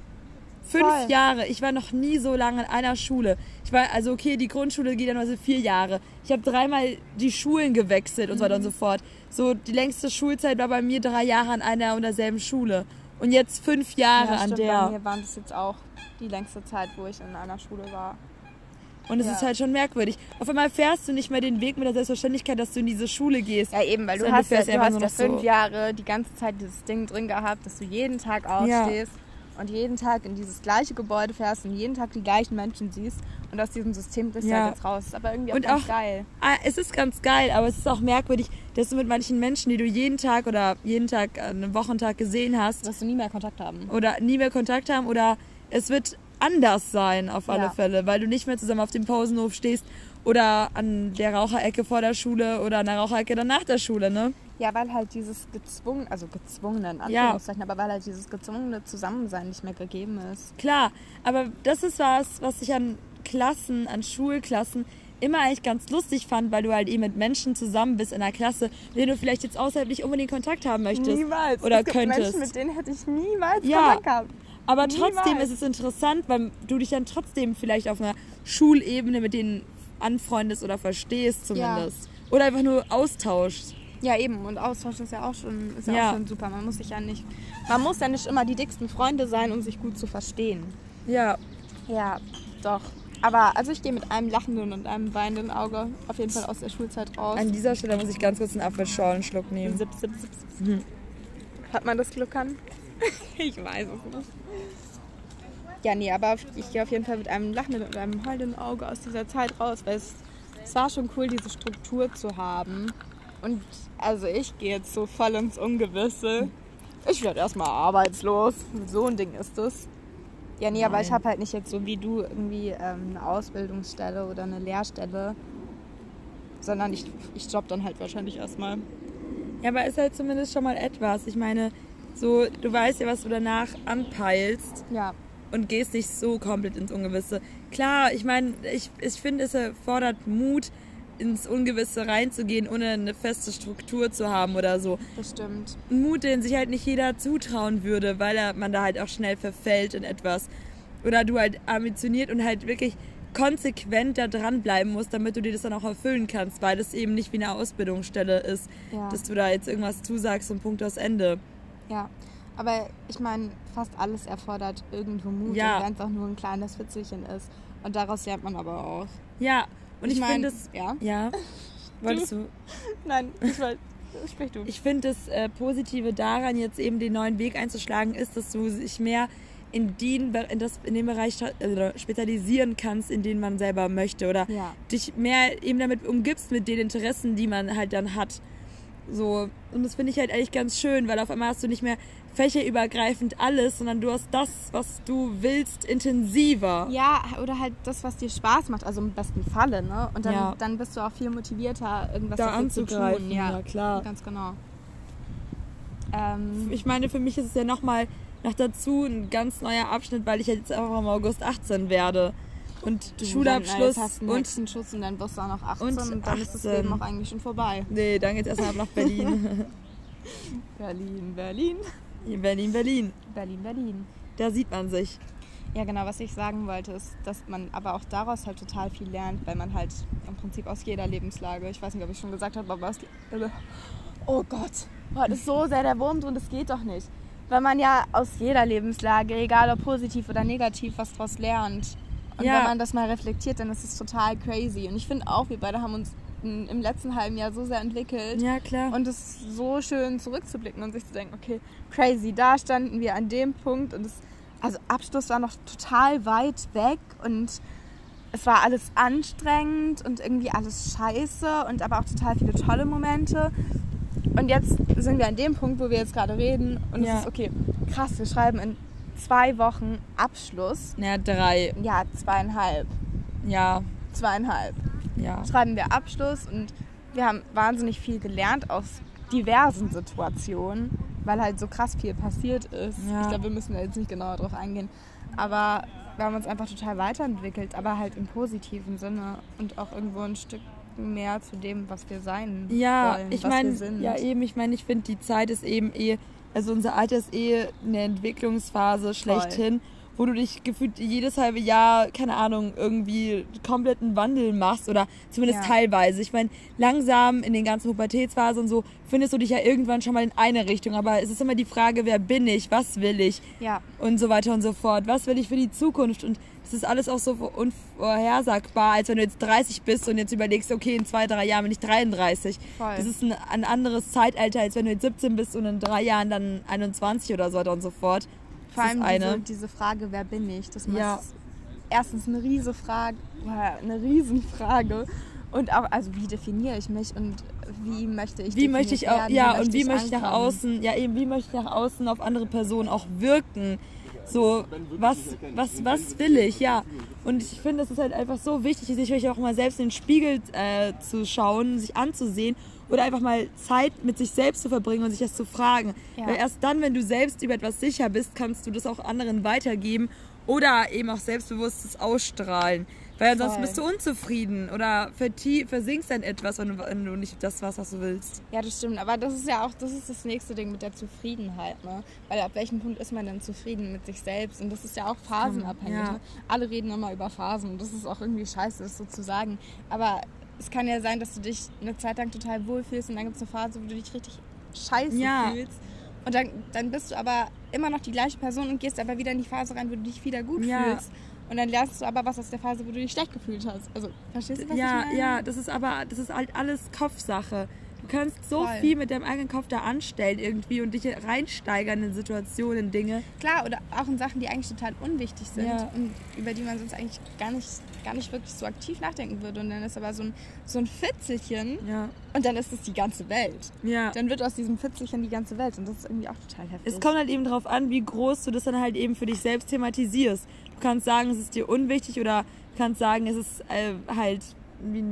Fünf Voll. Jahre. Ich war noch nie so lange in einer Schule. Ich war, also okay, die Grundschule geht ja nur so vier Jahre. Ich habe dreimal die Schulen gewechselt und so weiter und Mhm. so fort. So, die längste Schulzeit war bei mir drei Jahre an einer und derselben Schule. Und jetzt fünf Jahre ja, an stimmt, der. Bei mir waren das jetzt auch die längste Zeit, wo ich in einer Schule war. Und es Ja. ist halt schon merkwürdig. Auf einmal fährst du nicht mehr den Weg mit der Selbstverständlichkeit, dass du in diese Schule gehst. Ja, eben, weil du hast ja, du hast ja noch so- fünf Jahre die ganze Zeit dieses Ding drin gehabt, dass du jeden Tag aufstehst und jeden Tag in dieses gleiche Gebäude fährst und jeden Tag die gleichen Menschen siehst. Und aus diesem System bist du Ja. halt jetzt raus. Ist aber irgendwie auch Und ganz auch- geil. Ah, es ist ganz geil, aber es ist auch merkwürdig, dass du mit manchen Menschen, die du jeden Tag oder jeden Tag an einem Wochentag gesehen hast, Dass du nie mehr Kontakt haben. oder nie mehr Kontakt haben oder es wird anders sein auf alle Ja. Fälle, weil du nicht mehr zusammen auf dem Pausenhof stehst oder an der Raucherecke vor der Schule oder an der Raucherecke dann nach der Schule, ne? Ja, weil halt dieses gezwungen, also gezwungene, in Ja. Anführungszeichen, aber weil halt dieses gezwungene Zusammensein nicht mehr gegeben ist. Klar, aber das ist was, was ich an Klassen, an Schulklassen immer eigentlich ganz lustig fand, weil du halt eben mit Menschen zusammen bist in einer Klasse, mit denen du vielleicht jetzt außerhalb nicht unbedingt Kontakt haben möchtest. Niemals. Oder es gibt könntest. Menschen, mit denen hätte ich niemals Ja. Kontakt gehabt. Aber trotzdem Niemals. ist es interessant, weil du dich dann trotzdem vielleicht auf einer Schulebene mit denen anfreundest oder verstehst zumindest. Oder einfach nur austauschst. Ja, eben. Und Austausch ist ja auch schon, ist ja Ja. auch schon super. Man muss sich ja nicht, man muss ja nicht immer die dicksten Freunde sein, um sich gut zu verstehen. Ja. Ja, doch. Aber also ich gehe mit einem lachenden und einem weinenden Auge auf jeden Fall aus der Schulzeit raus. An dieser Stelle muss ich ganz kurz einen Apfelschorlenschluck nehmen. Zip, zip, zip, zip. Hat man das Glück an? ich weiß es nicht. Ja, nee, aber ich gehe auf jeden Fall mit einem lachenden und einem heulenden Auge aus dieser Zeit raus, weil es, es war schon cool, diese Struktur zu haben. Und also ich gehe jetzt so voll ins Ungewisse. Ich werde erstmal arbeitslos. So ein Ding ist es. Ja, nee, aber ich Nein. habe halt nicht jetzt so wie du irgendwie ähm, eine Ausbildungsstelle oder eine Lehrstelle, sondern ich, ich job dann halt wahrscheinlich erstmal. Ja, aber ist halt zumindest schon mal etwas. Ich meine, so, du weißt ja, was du danach anpeilst Ja, und gehst nicht so komplett ins Ungewisse. Klar, ich meine, ich, ich finde, es erfordert Mut, ins Ungewisse reinzugehen, ohne eine feste Struktur zu haben oder so. das stimmt. Ein Mut, den sich halt nicht jeder zutrauen würde, weil er, man da halt auch schnell verfällt in etwas. Oder du halt ambitioniert und halt wirklich konsequent da dranbleiben musst, damit du dir das dann auch erfüllen kannst, weil das eben nicht wie eine Ausbildungsstelle ist, Ja. dass du da jetzt irgendwas zusagst und Punkt aus Ende. Ja, aber ich meine, fast alles erfordert irgendwo Mut, Ja. wenn es auch nur ein kleines Fitzelchen ist. Und daraus lernt man aber auch. Ja, und ich, mein, finde es. Ja? Ja. Wolltest du? Nein, ich wollte. Sprich du. Ich finde das äh, Positive daran, jetzt eben den neuen Weg einzuschlagen, ist, dass du dich mehr in, den, in, das, in den Bereich äh, spezialisieren kannst, in den man selber möchte. Oder Ja. dich mehr eben damit umgibst, mit den Interessen, die man halt dann hat. So, und das finde ich halt eigentlich ganz schön, weil auf einmal hast du nicht mehr fächerübergreifend alles, sondern du hast das, was du willst, intensiver. Ja, oder halt das, was dir Spaß macht, also im besten Falle, ne? Und dann, Ja. dann bist du auch viel motivierter, irgendwas Da dafür zu anzugreifen, tun. ja, klar. Ganz genau. Ähm, Ich meine, für mich ist es ja nochmal noch dazu ein ganz neuer Abschnitt, weil ich jetzt einfach im August 18 werde. Und du, Schulabschluss dann, hast einen und. Hexenschuss und dann wirst du auch noch 18 und und, dann ist das 18. Leben auch eigentlich schon vorbei. Nee, dann geht's erstmal nach Berlin. Berlin, Berlin. Berlin, Berlin. Berlin, Berlin. Da sieht man sich. Ja, genau, was ich sagen wollte, ist, dass man aber auch daraus halt total viel lernt, weil man halt im Prinzip aus jeder Lebenslage, ich weiß nicht, ob ich schon gesagt habe, aber aus. Oh Gott, heute ist so sehr der Wurm drin, das geht doch nicht. Weil man ja aus jeder Lebenslage, egal ob positiv oder negativ, was draus lernt. Und Ja. wenn man das mal reflektiert, dann ist es total crazy. Und ich finde auch, wir beide haben uns im letzten halben Jahr so sehr entwickelt. Ja, klar. Und es ist so schön zurückzublicken und sich zu denken, okay, crazy, da standen wir an dem Punkt und es, also Abschluss war noch total weit weg und es war alles anstrengend und irgendwie alles scheiße und aber auch total viele tolle Momente. Und jetzt sind wir an dem Punkt, wo wir jetzt gerade reden und Ja. es ist okay, krass, wir schreiben in zwei Wochen Abschluss. Ja, drei. Ja, zweieinhalb. Ja, Zweieinhalb ja. schreiben wir Abschluss und wir haben wahnsinnig viel gelernt aus diversen Situationen, weil halt so krass viel passiert ist. Ja. Ich glaube, wir müssen da jetzt nicht genauer drauf eingehen. Aber wir haben uns einfach total weiterentwickelt, aber halt im positiven Sinne und auch irgendwo ein Stück mehr zu dem, was wir sein Ja, wollen, ich was wir meine, sind. ja eben, ich meine, ich finde, die Zeit ist eben eh, also unser Alter ist eh eine Entwicklungsphase schlechthin, wo du dich gefühlt jedes halbe Jahr, keine Ahnung, irgendwie kompletten Wandel machst oder zumindest Ja. teilweise. Ich meine, langsam in den ganzen Pubertätsphasen und so findest du dich ja irgendwann schon mal in eine Richtung, aber es ist immer die Frage, wer bin ich, was will ich ja, und so weiter und so fort. Was will ich für die Zukunft? Und das ist alles auch so unvorhersagbar, als wenn du jetzt 30 bist und jetzt überlegst, okay, in zwei, drei Jahren bin ich 33. Voll. Das ist ein, ein anderes Zeitalter, als wenn du jetzt 17 bist und in drei Jahren dann 21 oder so weiter und so fort. Vor allem diese, diese Frage, wer bin ich? Das Ja. ist erstens eine riese Frage, äh, eine Riesenfrage. Und auch, also wie definiere ich mich und wie möchte ich Wie möchte ich auch, werden, ja, und wie möchte ich nach außen, ja eben, wie möchte ich nach außen auf andere Personen auch wirken? So, was, was, was will ich, ja. Und ich finde, es ist halt einfach so wichtig, sich wirklich auch mal selbst in den Spiegel äh, zu schauen, sich anzusehen oder einfach mal Zeit mit sich selbst zu verbringen und sich das zu fragen. Ja. Weil erst dann, wenn du selbst über etwas sicher bist, kannst du das auch anderen weitergeben oder eben auch selbstbewusstes Ausstrahlen. Weil ansonsten Voll. bist du unzufrieden oder versinkst in etwas, wenn du, nicht das was, was du willst. Ja, das stimmt. Aber das ist ja auch, das ist das nächste Ding mit der Zufriedenheit, ne? Weil ab welchem Punkt ist man denn zufrieden mit sich selbst? Und das ist ja auch phasenabhängig. ja. Ne? Alle reden immer über Phasen und das ist auch irgendwie scheiße, das so zu sagen. Aber es kann ja sein, dass du dich eine Zeit lang total wohlfühlst und dann gibt es eine Phase, wo du dich richtig scheiße Ja. fühlst. Und dann, dann bist du aber immer noch die gleiche Person und gehst aber wieder in die Phase rein, wo du dich wieder gut Ja. fühlst. Und dann lernst du aber was aus der Phase, wo du dich schlecht gefühlt hast. Also, verstehst du, was ja, ich meine? ja, das ist aber, das ist halt alles Kopfsache. Du kannst so Voll. viel mit deinem eigenen Kopf da anstellen irgendwie und dich reinsteigern in Situationen, in Dinge. Klar, oder auch in Sachen, die eigentlich total unwichtig sind Ja. und über die man sonst eigentlich gar nicht, gar nicht wirklich so aktiv nachdenken würde. Und dann ist aber so ein, so ein Fitzelchen Ja, und dann ist es die ganze Welt. ja. Dann wird aus diesem Fitzelchen die ganze Welt und das ist irgendwie auch total heftig. Es kommt halt eben darauf an, wie groß du das dann halt eben für dich selbst thematisierst. Du kannst sagen, es ist dir unwichtig oder du kannst sagen, es ist äh, halt wie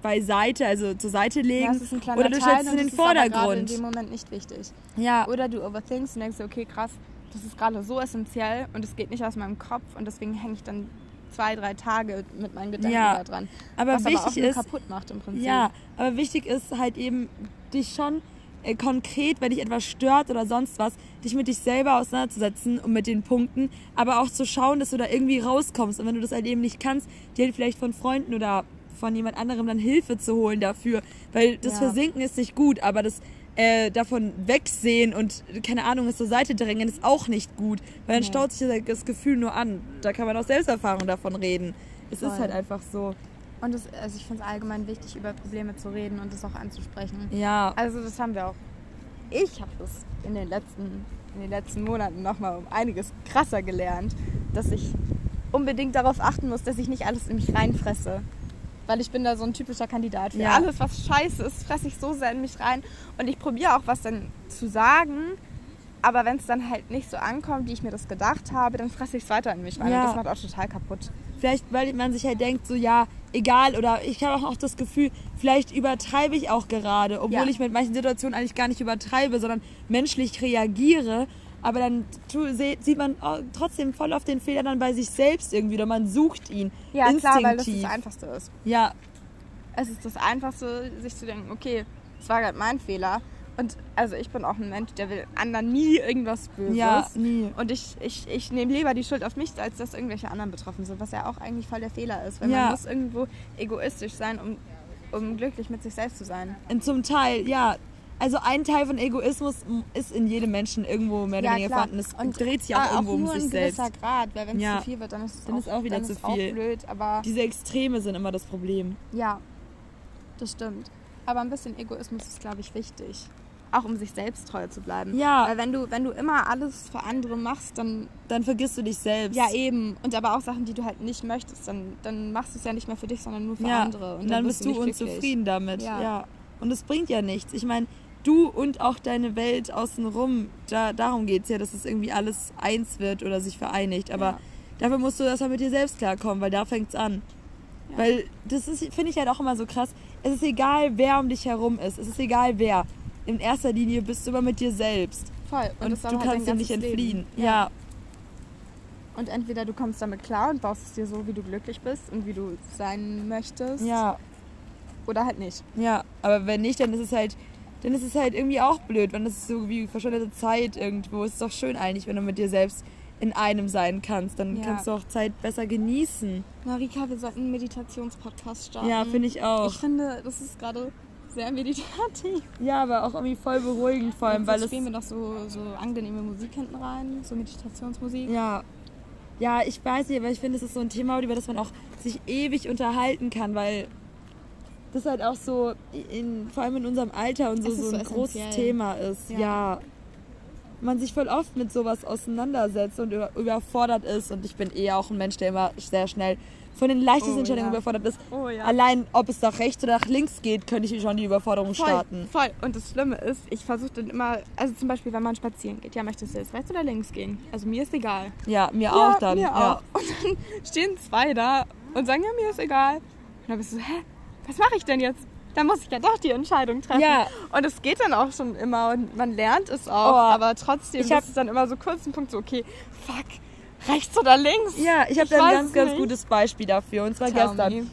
beiseite, also zur Seite legen. ja, oder du stellst es in den das ist in Vordergrund. dem Moment nicht wichtig. Ja, Oder du overthinkst und denkst, okay, krass, das ist gerade so essentiell und es geht nicht aus meinem Kopf und deswegen hänge ich dann zwei, drei Tage mit meinen Gedanken Ja, da dran. aber was aber auch wichtig ist, kaputt macht im Prinzip. Ja, aber wichtig ist halt eben, dich schon äh, konkret, wenn dich etwas stört oder sonst was, dich mit dich selber auseinanderzusetzen und mit den Punkten, aber auch zu schauen, dass du da irgendwie rauskommst. Und wenn du das halt eben nicht kannst, dir halt vielleicht von Freunden oder von jemand anderem dann Hilfe zu holen dafür. Weil das Ja. Versinken ist nicht gut, aber das äh, davon wegsehen und, keine Ahnung, es zur Seite drängen ist auch nicht gut. Weil dann Nee. staut sich das- Gefühl nur an. Da kann man aus Selbsterfahrung davon reden. Es ist halt einfach so. Und das, also ich finde es allgemein wichtig, über Probleme zu reden und das auch anzusprechen. Ja, Also das haben wir auch. Ich habe das in den letzten, in den letzten Monaten nochmal um einiges krasser gelernt, dass ich unbedingt darauf achten muss, dass ich nicht alles in mich reinfresse. Weil ich bin da so ein typischer Kandidat. Für Ja. alles, was scheiße ist, fresse ich so sehr in mich rein. Und ich probiere auch was dann zu sagen. Aber wenn es dann halt nicht so ankommt, wie ich mir das gedacht habe, dann fresse ich es weiter in mich rein. Ja. Und das macht auch total kaputt. Vielleicht, weil man sich halt denkt, so ja, egal, oder ich habe auch noch das Gefühl, vielleicht übertreibe ich auch gerade, obwohl Ja. ich mit manchen Situationen eigentlich gar nicht übertreibe, sondern menschlich reagiere. Aber dann sieht man oh, trotzdem voll auf den Fehler dann bei sich selbst irgendwie, oder man sucht ihn. Ja, klar, weil das instinktiv. das Einfachste ist. Ja, Es ist das Einfachste, sich zu denken, okay, es war gerade mein Fehler. Und also ich bin auch ein Mensch, der will anderen nie irgendwas Böses. ja, nie. Und ich, ich, ich nehme lieber die Schuld auf mich, als dass irgendwelche anderen betroffen sind, was ja auch eigentlich voll der Fehler ist. Weil Ja. man muss irgendwo egoistisch sein, um, um glücklich mit sich selbst zu sein. Und zum Teil, ja. Also ein Teil von Egoismus ist in jedem Menschen irgendwo mehr oder weniger vorhanden. Es dreht sich auch ah, irgendwo um nur sich ein selbst. gewisser Grad, weil wenn es Ja. zu viel wird, dann ist es Dann auch, ist auch wieder dann zu ist auch viel. blöd. Aber Diese Extreme sind immer das Problem. ja, das stimmt. Aber ein bisschen Egoismus ist, glaube ich, wichtig. Auch um sich selbst treu zu bleiben. Ja. Weil wenn du, wenn du immer alles für andere machst, dann Dann vergisst du dich selbst. Ja, eben. Und aber auch Sachen, die du halt nicht möchtest, dann, dann machst du es ja nicht mehr für dich, sondern nur für Ja, andere. Und dann wirst bist du glücklich. unzufrieden damit. Ja. Ja. Und es bringt ja nichts. Ich meine, du und auch deine Welt außenrum, da, darum geht es ja, dass es irgendwie alles eins wird oder sich vereinigt. Aber Ja. dafür musst du erstmal mit dir selbst klarkommen, weil da fängt es an. Weil das ist, finde ich halt auch immer so krass. Es ist egal, wer um dich herum ist. Es ist egal, wer. In erster Linie bist du immer mit dir selbst. Voll. Und, das du halt kannst dem nicht entfliehen. Leben. Ja. Und entweder du kommst damit klar und baust es dir so, wie du glücklich bist und wie du sein möchtest. ja. Oder halt nicht. Ja, aber wenn nicht, dann ist es halt, dann ist es halt irgendwie auch blöd, wenn das ist so wie verschwendete Zeit irgendwo. Es ist doch schön eigentlich, wenn du mit dir selbst in einem sein kannst. Dann Ja. kannst du auch Zeit besser genießen. Marika, wir sollten einen Meditationspodcast starten. Ja, finde ich auch. Ich finde, das ist gerade sehr meditativ. ja, aber auch irgendwie voll beruhigend vor allem, Jetzt weil es spielen wir noch so, so angenehme Musik hinten rein, so Meditationsmusik. ja ja, ich weiß nicht, aber ich finde, es ist so ein Thema, über das man auch sich ewig unterhalten kann, weil das halt auch so in, vor allem in unserem Alter und so, so ein großes. Thema ist. Ja. ja. Man sich voll oft mit sowas auseinandersetzt und über, überfordert ist. Und ich bin eher auch ein Mensch, der immer sehr schnell von den leichtesten Oh, Entscheidungen ja. überfordert ist. Oh ja. Allein, ob es nach rechts oder nach links geht, könnte ich schon die Überforderung Voll, starten. voll. Und das Schlimme ist, ich versuche dann immer, also zum Beispiel, wenn man spazieren geht, ja, möchtest du jetzt rechts oder links gehen? Also mir ist egal. Ja, mir ja, auch dann. Mir auch. Und dann stehen zwei da und sagen, ja, mir ist egal. Und dann bist du so, hä, was mache ich denn jetzt? Da muss ich ja doch die Entscheidung treffen. Ja. Und es geht dann auch schon immer und man lernt es auch, Oh, aber trotzdem ich ist es dann immer so kurz ein Punkt so, okay, fuck, rechts oder links? Ja, ich habe da ein ganz, ganz nicht. gutes Beispiel dafür. Und zwar Tell gestern.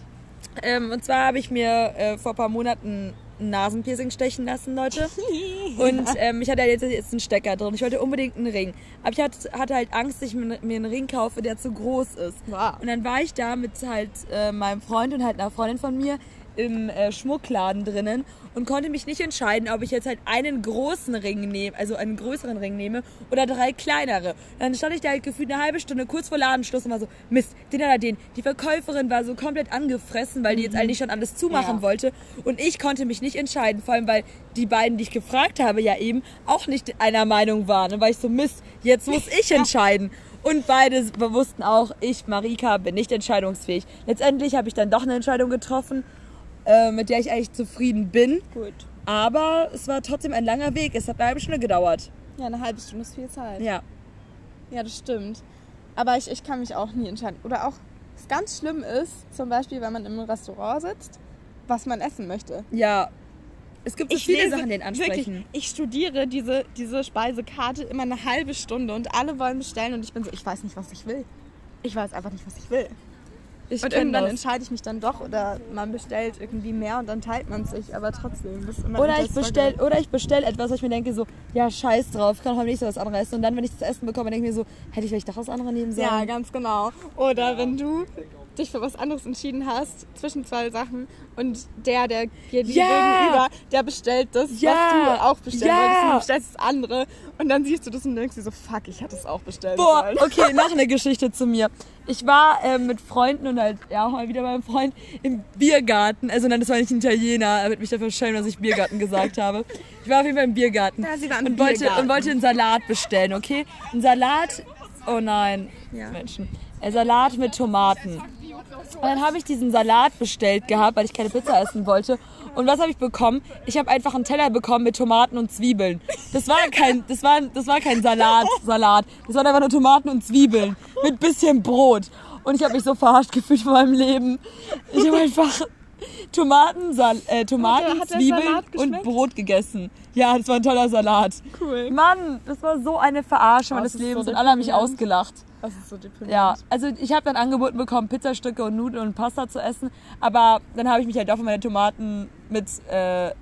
Ähm, und zwar habe ich mir äh, vor ein paar Monaten ein Nasenpiercing stechen lassen, Leute. Und ähm, ich hatte ja jetzt, jetzt einen Stecker drin. Ich wollte unbedingt einen Ring. Aber ich hatte, hatte halt Angst, dass ich mir, mir einen Ring kaufe, der zu groß ist. Wow. Und dann war ich da mit halt äh, meinem Freund und halt einer Freundin von mir im äh, Schmuckladen drinnen und konnte mich nicht entscheiden, ob ich jetzt halt einen großen Ring nehme, also einen größeren Ring nehme oder drei kleinere. Dann stand ich da halt gefühlt eine halbe Stunde kurz vor Ladenschluss und war so, Mist, den oder den. Die Verkäuferin war so komplett angefressen, weil die jetzt eigentlich schon alles zumachen Ja. wollte und ich konnte mich nicht entscheiden, vor allem weil die beiden, die ich gefragt habe, ja eben auch nicht einer Meinung waren. Dann war ich so, Mist, jetzt muss ich entscheiden. Und beide wussten auch, ich, Marika, bin nicht entscheidungsfähig. Letztendlich habe ich dann doch eine Entscheidung getroffen, äh, mit der ich eigentlich zufrieden bin. Gut. Aber es war trotzdem ein langer Weg. Es hat eine halbe Stunde gedauert. Ja, eine halbe Stunde ist viel Zeit. Ja. Ja, das stimmt. Aber ich, ich kann mich auch nie entscheiden. Oder auch, was ganz schlimm ist, zum Beispiel, wenn man im Restaurant sitzt, was man essen möchte. Ja. Es gibt so viele Sachen, die ihn ansprechen. Wirklich, ich studiere diese, diese Speisekarte immer eine halbe Stunde und alle wollen bestellen und ich bin so, ich weiß nicht, was ich will. Ich weiß einfach nicht, was ich will. Ich Und irgendwann das. entscheide ich mich dann doch oder man bestellt irgendwie mehr und dann teilt man sich, aber trotzdem. Oder ich bestell, oder ich bestell etwas, wo ich mir denke so, ja, scheiß drauf, kann auch nicht so was anderes essen. Und dann, wenn ich das Essen bekomme, denke ich mir so, hätte ich vielleicht doch was anderes nehmen sollen. Ja, ganz genau. Oder wenn du dich für was anderes entschieden hast, zwischen zwei Sachen und der, der dir Ja. gegenüber, der bestellt das, Ja. was du auch bestellen Ja. wolltest und du bestellst das andere und dann siehst du das und denkst dir so, fuck, ich hätte es auch bestellen Boah, sollen. okay, noch eine Geschichte zu mir. Ich war ähm, mit Freunden und halt, ja, auch mal wieder beim Freund im Biergarten. Also nein, das war nicht ein Italiener. Er wird mich dafür schämen, dass ich Biergarten gesagt habe. Ich war auf jeden Fall im Biergarten. Ja, sie war im und wollte, Biergarten. und wollte einen Salat bestellen, okay? Ein Salat, oh nein, Ja. Menschen. Ein Salat mit Tomaten. Und dann habe ich diesen Salat bestellt gehabt, weil ich keine Pizza essen wollte. Und was habe ich bekommen? Ich habe einfach einen Teller bekommen mit Tomaten und Zwiebeln. Das war kein, das war, das war kein Salat, Salat. Das waren einfach nur Tomaten und Zwiebeln mit bisschen Brot. Und ich habe mich so verarscht gefühlt von meinem Leben. Ich habe einfach Tomaten, Sal äh, Tomaten hat der Zwiebeln Salat und? Brot gegessen. Ja, das war ein toller Salat. Cool. Mann, das war so eine Verarsche Oh, meines ist so Lebens und alle haben mich deprimierend. ausgelacht. Das ist so deprimierend. Ja, also ich habe dann angeboten bekommen, Pizzastücke und Nudeln und Pasta zu essen, aber dann habe ich mich halt doch für meine Tomaten mit äh, äh,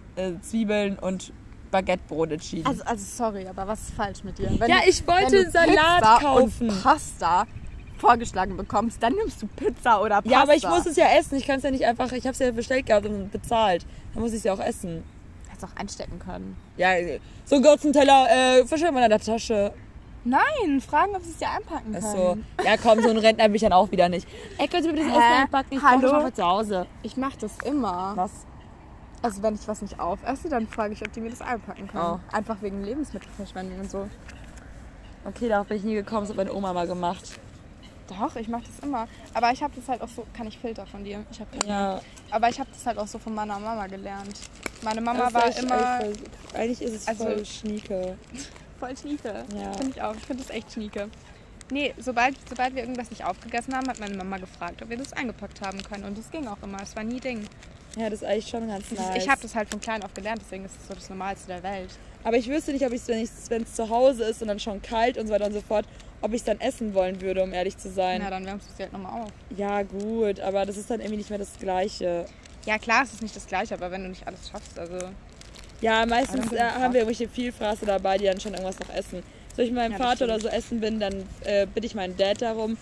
Zwiebeln und Baguettebrot entschieden. Also, also sorry, aber was ist falsch mit dir? Wenn Ja, ich wollte du Salat Pizza kaufen. Und Pasta vorgeschlagen bekommst, dann nimmst du Pizza oder Pasta. ja, aber ich muss es ja essen. Ich kann es ja nicht einfach, ich habe es ja bestellt gehabt und bezahlt. Dann muss ich es ja auch essen. Hättest auch einstecken können. Ja, so einen kurzen Teller äh, verschwinden in der Tasche. Nein, fragen, ob sie es dir einpacken Ach können. so. Ja, komm, so ein Rentner bin ich dann auch wieder nicht. Ey, könnt ihr bitte das? Essen einpacken? Ich brauche noch für zu Hause. Ich mache das immer. Was? Also wenn ich was nicht aufesse, dann frage ich, ob die mir das einpacken können. Oh. Einfach wegen Lebensmittelverschwendung und so. Okay, darauf bin ich nie gekommen. Das hat meine Oma mal gemacht. Doch, ich mache das immer. Aber ich habe das halt auch so, kann ich Filter von dir? Ich habe. Ja. Aber ich habe das halt auch so von meiner Mama gelernt. Meine Mama war immer Eigentlich ist es Also- voll schnieke. Voll schnieke. Ja. Finde ich auch. Ich finde das echt schnieke. Nee, sobald, sobald wir irgendwas nicht aufgegessen haben, hat meine Mama gefragt, ob wir das eingepackt haben können. Und das ging auch immer. Es war nie Ding. Ja, das ist eigentlich schon ganz nice. Ich habe das halt von klein auf gelernt, deswegen ist es so das Normalste der Welt. Aber ich wüsste nicht, ob ich es, wenn es zu Hause ist und dann schon kalt und so weiter und so fort, ob ich es dann essen wollen würde, um ehrlich zu sein. Na, dann wärmst du es halt nochmal auf. Ja, gut, aber das ist dann irgendwie nicht mehr das Gleiche. Ja, klar, es ist nicht das Gleiche, aber wenn du nicht alles schaffst, also. Ja, meistens äh, haben wir irgendwelche Vielfraße dabei, die dann schon irgendwas noch essen. So, ich mit meinem Ja, Vater oder so essen bin, dann äh, bitte ich meinen Dad darum.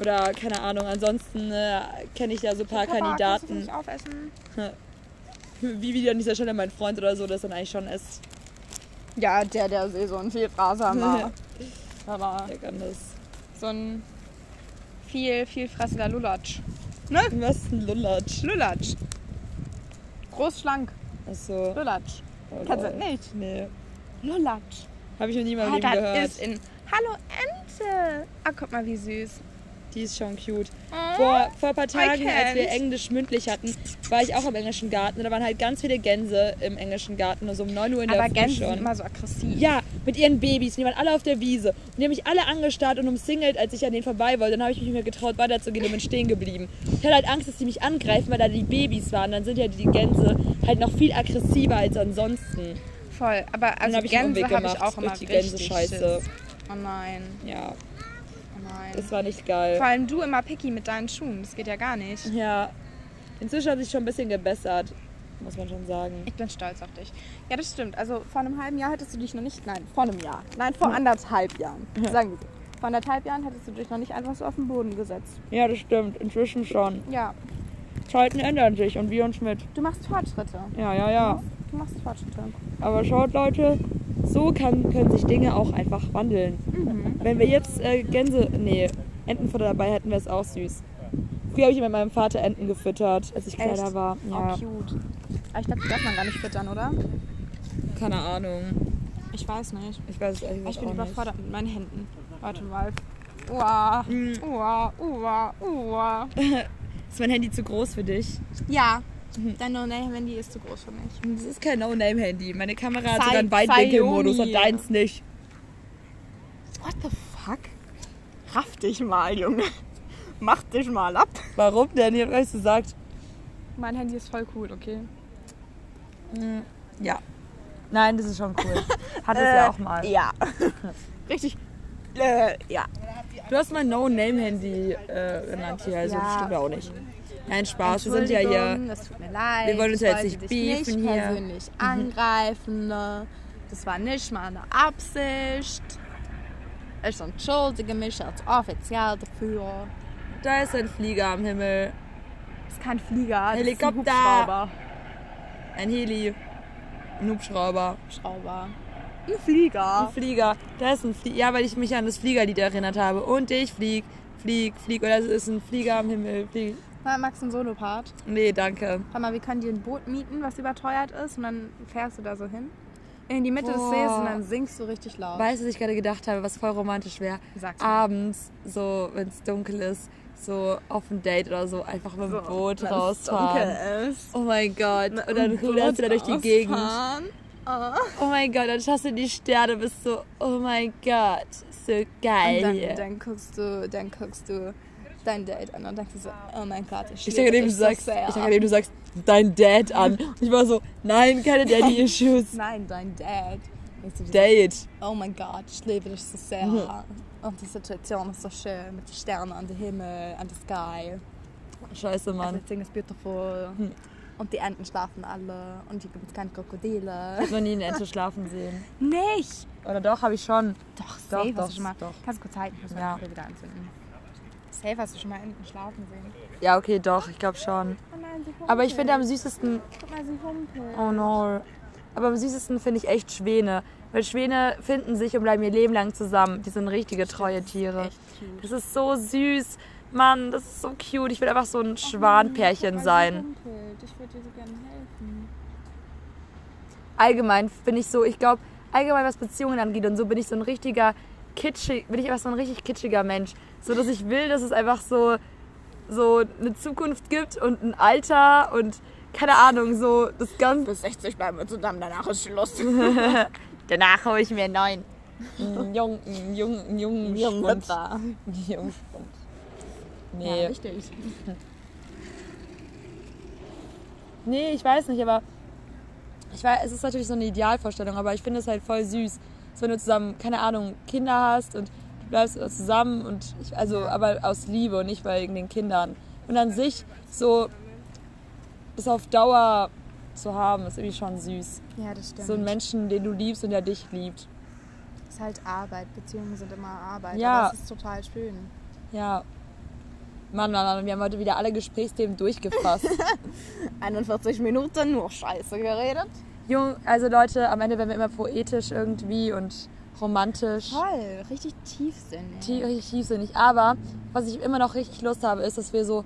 Oder keine Ahnung, ansonsten äh, kenne ich ja so ein paar Papa, kannst du Kandidaten. nicht aufessen? Wie wie an dieser Stelle mein Freund oder so, das dann eigentlich schon isst. Ja, der, der eh so ein Vielfraßer war. Aber Der kann das. so ein viel, viel fressender Lulatsch. Was ist ein Lulatsch? Lulatsch. Groß, schlank. Achso. Lulatsch. Oh, Kennst du nicht? Nee. Lulatsch. Habe ich noch nie Leben das gehört. ist in... Hallo, Ente. Ah, guck mal, wie süß. Die ist schon cute. Oh, Vor, vor ein paar Tagen, als wir. Englisch mündlich hatten, war ich auch im englischen Garten. Und da waren halt ganz viele Gänse im englischen Garten, so um 9 Uhr in der Aber Früh Gänse schon. sind immer so aggressiv. Ja, mit ihren Babys. Und die waren alle auf der Wiese. Und die haben mich alle angestarrt und umsingelt, als ich an denen vorbei wollte. Dann habe ich mich nicht mehr getraut, weiterzugehen und bin stehen geblieben. Ich hatte halt Angst, dass die mich angreifen, weil da die Babys waren. Dann sind ja die Gänse halt noch viel aggressiver als ansonsten. Voll. Aber also hab Gänse habe ich auch immer durch die Gänsescheiße. Oh nein. Ja, Oh nein. das war nicht geil. Vor allem du immer picky mit deinen Schuhen. Das geht ja gar nicht. Ja, inzwischen hat sich schon ein bisschen gebessert, muss man schon sagen. Ich bin stolz auf dich. Ja, das stimmt. Also vor einem halben Jahr hättest du dich noch nicht. Nein, vor einem Jahr. Nein, vor anderthalb Jahren. Sagen wir so. Vor anderthalb Jahren hättest du dich noch nicht einfach so auf den Boden gesetzt. Ja, das stimmt. Inzwischen schon. Ja, Zeiten ändern sich und wir uns mit. du machst Fortschritte. Ja, ja, ja. Du machst Fortschritte. Aber schaut, Leute, so kann, können sich Dinge auch einfach wandeln. Mhm. Wenn wir jetzt äh, Gänse, nee, Entenfutter dabei hätten, wäre es auch süß. Früher habe ich mit meinem Vater Enten gefüttert, als ich kleiner Echt? war. Ja, Oh, cute. Aber ich glaube, die darf man gar nicht füttern, oder? keine Ahnung. Ich weiß nicht. Ich weiß es ehrlich Ich gesagt bin auch nicht. überfordert mit meinen Händen. Warte mal. Uah, Mm. uah, uah, uah. Ist mein Handy zu groß für dich? Ja, dein No-Name-Handy ist zu groß für mich. Das ist kein No-Name-Handy. Meine Kamera hat Sei- sogar einen Weitwinkelmodus und deins nicht. What the fuck? Raff dich mal, Junge. Mach dich mal ab. Warum denn? Ihr habt euch gesagt. Mein Handy ist voll cool, okay? Ja. Nein, das ist schon cool. Hat es ja auch mal. Ja. Richtig. Äh, ja. Du hast mein No-Name-Handy äh, genannt hier, also Ja. das stimmt auch nicht. Nein, Spaß, wir sind ja hier. Es tut mir leid. Wir wollen uns Ich ja jetzt nicht beefen nicht hier. persönlich angreifen. ne? Das war nicht meine Absicht. Ich entschuldige mich als offiziell dafür. Da ist ein Flieger am Himmel. Das ist kein Flieger. Das Helikopter. Ist ein Hubschrauber. Ein Heli. Ein Hubschrauber. Schrauber. Ein Flieger. Ein Flieger. Da ist ein Flieger. Ja, weil ich mich an das Fliegerlied erinnert habe. Und ich flieg, flieg, flieg. Oder es ist ein Flieger am Himmel. Flieg. Na, Max, ein Solopart. Nee, danke. Sag mal, wir können dir ein Boot mieten, was überteuert ist. Und dann fährst du da so hin. In die Mitte des Boah. Sees und dann singst du richtig laut. Weißt du, was ich gerade gedacht habe, was voll romantisch wäre? Abends, so, wenn es dunkel ist, so auf ein Date oder so, einfach mit dem Boot Wenn's rausfahren. ist. Oh mein Gott. Und dann ruderst du da durch die Gegend. Oh. Oh mein Gott, dann schaust du in die Sterne, bist so, oh mein Gott, so geil Und dann, hier. dann guckst du, dann guckst du dein Date an und denkst so, oh mein Gott, ich, Ich denke, du so sagst, sehr. ich denke, du sagst dein Dad an. Und ich war so, nein, keine Daddy-Issues. Nein, dein Dad. Dir so, Date. Oh mein Gott, ich liebe dich so sehr. Und die Situation ist so schön mit den Sternen an den Himmel, an the sky. Scheiße, Mann. Everything is beautiful. Hm. Und die Enten schlafen alle. Und hier gibt es keine Krokodile. Ich habe noch nie eine Ente schlafen sehen. Nicht! Oder doch, habe ich schon. Doch, safe doch, hast du schon mal. doch. Kannst du kurz halten? Ich muss Ja. Brille wieder anzünden. Safe hast du schon mal Enten schlafen sehen. Ja, okay, doch, ich glaube schon. Oh nein. Aber ich finde am süßesten, Guck mal, sie humpelt. oh no. Aber am süßesten finde ich echt Schwäne. Weil Schwäne finden sich und bleiben ihr Leben lang zusammen. Die sind richtige treue Tiere. Das ist so süß. Mann, das ist so cute. Ich will einfach so ein Schwanpärchen sein. Ich würde dir so gerne helfen. Allgemein bin ich so, ich glaube, allgemein was Beziehungen angeht und so bin ich so ein richtiger kitschig, bin ich einfach so ein richtig kitschiger Mensch. So, dass ich will, dass es einfach so, so eine Zukunft gibt und ein Alter und keine Ahnung, so das Ganze. Bis 60 bleiben wir zusammen, danach ist Schluss. Danach hole ich mir einen neuen. Einen jungen, einen jungen, einen jungen Jungen. Hüpfer. Schwund. Ja, Nee. richtig. nee, ich weiß nicht, aber ich weiß, es ist natürlich so eine Idealvorstellung, aber ich finde es halt voll süß, dass wenn du zusammen, keine Ahnung, Kinder hast und du bleibst zusammen und ich, also aber aus Liebe und nicht wegen den Kindern. Und an sich so das auf Dauer zu haben, ist irgendwie schon süß. Ja, das stimmt. So einen Menschen, den du liebst und der dich liebt. ist halt Arbeit. Beziehungen sind immer Arbeit. Ja. Es ist total schön. Ja. Mann, Mann, Mann, wir haben heute wieder alle Gesprächsthemen durchgefasst. 41 Minuten nur Scheiße geredet. Jung, also Leute, am Ende werden wir immer poetisch irgendwie und romantisch. Toll, richtig tiefsinnig. Tie- Richtig tiefsinnig. Aber was ich immer noch richtig Lust habe, ist, dass wir so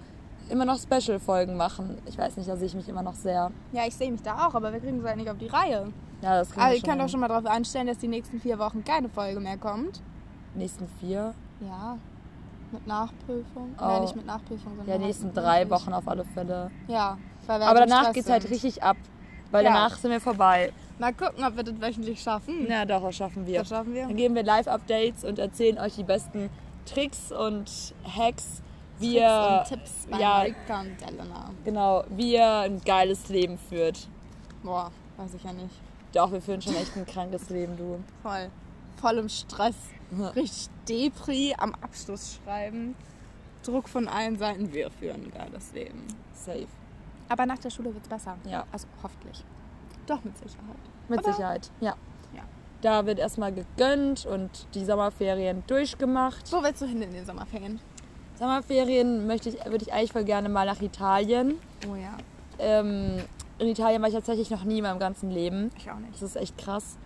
immer noch Special-Folgen machen. Ich weiß nicht, da sehe ich mich immer noch sehr. Ja, ich sehe mich da auch, aber wir kriegen es halt nicht auf die Reihe. Ja, das kriegen Also wir ich kann doch schon mal darauf einstellen, dass die nächsten vier Wochen keine Folge mehr kommt. Nächsten vier. Ja. Mit Nachprüfung. Oh. Nein, nicht mit Nachprüfung, sondern Ja, nächsten drei. Wochen auf alle Fälle. Ja. Weil wir Aber danach Stress geht's halt richtig ab. Weil Ja. danach sind wir vorbei. Mal gucken, ob wir das wöchentlich schaffen. Ja, doch, das schaffen wir. Das schaffen wir. Dann geben wir Live-Updates und erzählen euch die besten Tricks und Hacks, und Tipps bei ja. Rika und Elena. genau, wie ihr ein geiles Leben führt. Boah, weiß ich ja nicht. Doch, wir führen schon echt ein krankes Leben, du. Voll. Voll im Stress. Richtig Depri am Abschluss schreiben. Druck von allen Seiten. Wir führen ein geiles Leben. Safe. Aber nach der Schule wird's besser. Ja. Also hoffentlich. Doch, mit Sicherheit. Mit Oder? Sicherheit, ja. Ja. Da wird erstmal gegönnt und die Sommerferien durchgemacht. Wo willst du hin in den Sommerferien? Sommerferien möchte ich, würde ich eigentlich voll gerne mal nach Italien. Oh ja. Ähm, in Italien war ich tatsächlich noch nie in meinem ganzen Leben. Ich auch nicht. Das ist echt krass.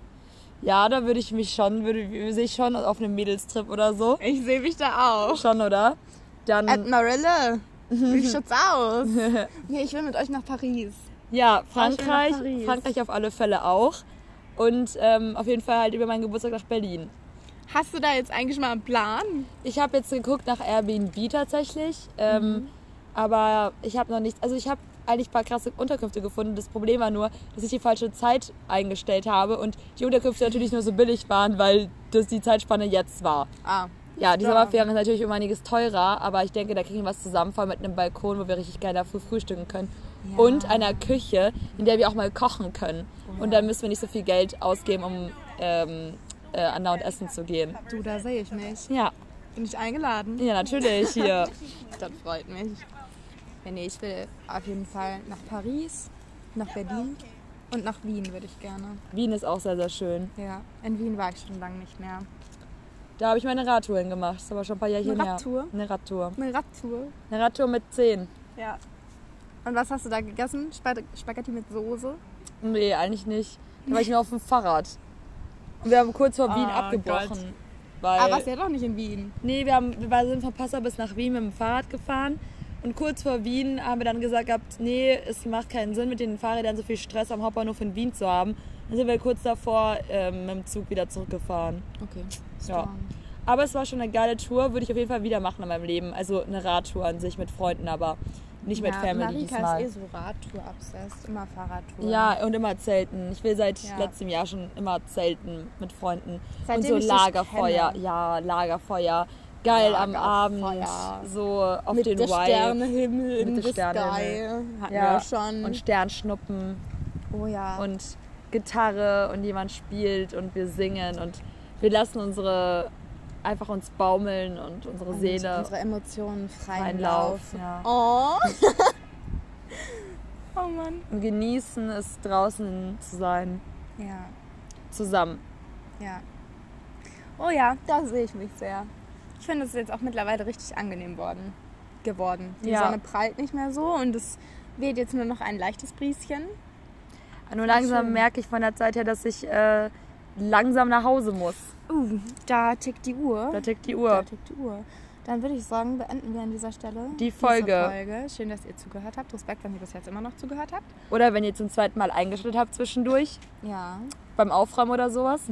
Ja, da würde ich mich schon, würde sehe ich schon auf einem Mädelstrip oder so. Ich sehe mich da auch. Schon, oder? Dann, At Marille. Wie schaut's aus? nee, ich will mit euch nach Paris. ja, Frankreich. Paris. Frankreich auf alle Fälle auch. Und ähm, auf jeden Fall halt über meinen Geburtstag nach Berlin. Hast du da jetzt eigentlich mal einen Plan? Ich habe jetzt geguckt nach Airbnb tatsächlich. Ähm, aber ich habe noch nichts. Also ich habe eigentlich ein paar krasse Unterkünfte gefunden. Das Problem war nur, dass ich die falsche Zeit eingestellt habe und die Unterkünfte natürlich nur so billig waren, weil das die Zeitspanne jetzt war. Ah. Ja, die Ja. Sommerferien ist natürlich um einiges teurer, aber ich denke, da kriegen wir was zusammen, vor allem mit einem Balkon, wo wir richtig geil dafür frühstücken können. Ja. Und einer Küche, in der wir auch mal kochen können. Und dann müssen wir nicht so viel Geld ausgeben, um ähm, äh, andauernd essen zu gehen. Du, da sehe ich mich. Ja, Bin ich eingeladen? ja, natürlich hier. Das freut mich. Ja, nee, ich will auf jeden Fall nach Paris, nach Berlin und nach Wien würde ich gerne. Wien ist auch sehr, sehr schön. Ja, in Wien war ich schon lange nicht mehr. Da habe ich meine Radtour hingemacht. Das aber schon ein paar Jährchen Eine her. Radtour? Eine Radtour. Eine Radtour. Eine Radtour mit 10. Ja. Und was hast du da gegessen? Spag- Spaghetti mit Soße? Nee, eigentlich nicht. Da war ich nur auf dem Fahrrad. Und wir haben kurz vor Wien Oh abgebrochen. Gott. Weil, Aber warst ja doch nicht in Wien. nee, wir, haben, wir sind von Passau bis nach Wien mit dem Fahrrad gefahren. Und kurz vor Wien haben wir dann gesagt gehabt, nee, es macht keinen Sinn, mit den Fahrrädern so viel Stress am Hauptbahnhof in Wien zu haben. Dann sind wir kurz davor ähm, mit dem Zug wieder zurückgefahren. Okay. Ja. Aber es war schon eine geile Tour, würde ich auf jeden Fall wieder machen in meinem Leben. Also eine Radtour an sich mit Freunden, aber nicht mit ja, Family Marika diesmal. ist eh so Radtour-obsessed. Immer Fahrradtour. Ja, und immer zelten. Ich will seit Ja. letztem Jahr schon immer zelten mit Freunden. Seitdem und so Lagerfeuer. Ja, Lagerfeuer. geil am Lagerfeuer. Abend, so auf Mit den der Vibe. Sternenhimmel in Mit der sky. Sternenhimmel. Hatten Ja, wir schon. und Sternschnuppen oh ja. und Gitarre und jemand spielt und wir singen und wir lassen unsere einfach uns baumeln und unsere Und Seele Unsere Emotionen freien freien Lauf. Lauf. Ja. Oh. oh Mann. Und genießen es draußen zu sein, Ja, zusammen. ja. Oh ja, da sehe ich mich sehr. Ich finde, es ist jetzt auch mittlerweile richtig angenehm worden, geworden. Die Ja. Sonne prallt nicht mehr so und es weht jetzt nur noch ein leichtes Brieschen. Nur langsam merke ich von der Zeit her, dass ich äh, langsam nach Hause muss. Uh, da tickt die Uhr. Da tickt die Da Uhr. tickt die Uhr. Dann würde ich sagen, beenden wir an dieser Stelle Die Folge. Folge. Schön, dass ihr zugehört habt. Respekt, wenn ihr bis jetzt immer noch zugehört habt. Oder wenn ihr zum zweiten Mal eingeschaltet habt zwischendurch, Ja, beim Aufräumen oder sowas.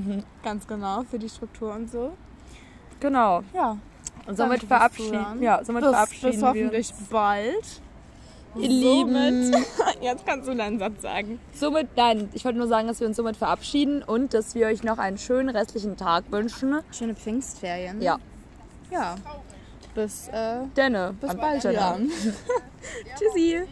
ganz genau, für die Struktur und so. Genau. Ja, Und somit verabschieden, ja, somit bis, verabschieden bis wir hoffentlich uns. bald. Ihr Lieben. Jetzt kannst du deinen Satz sagen. Somit, nein, ich wollte nur sagen, dass wir uns somit verabschieden und dass wir euch noch einen schönen restlichen Tag wünschen. Schöne Pfingstferien. Ja, Ja. Bis, äh, Denne. bis bald wieder. Tschüssi.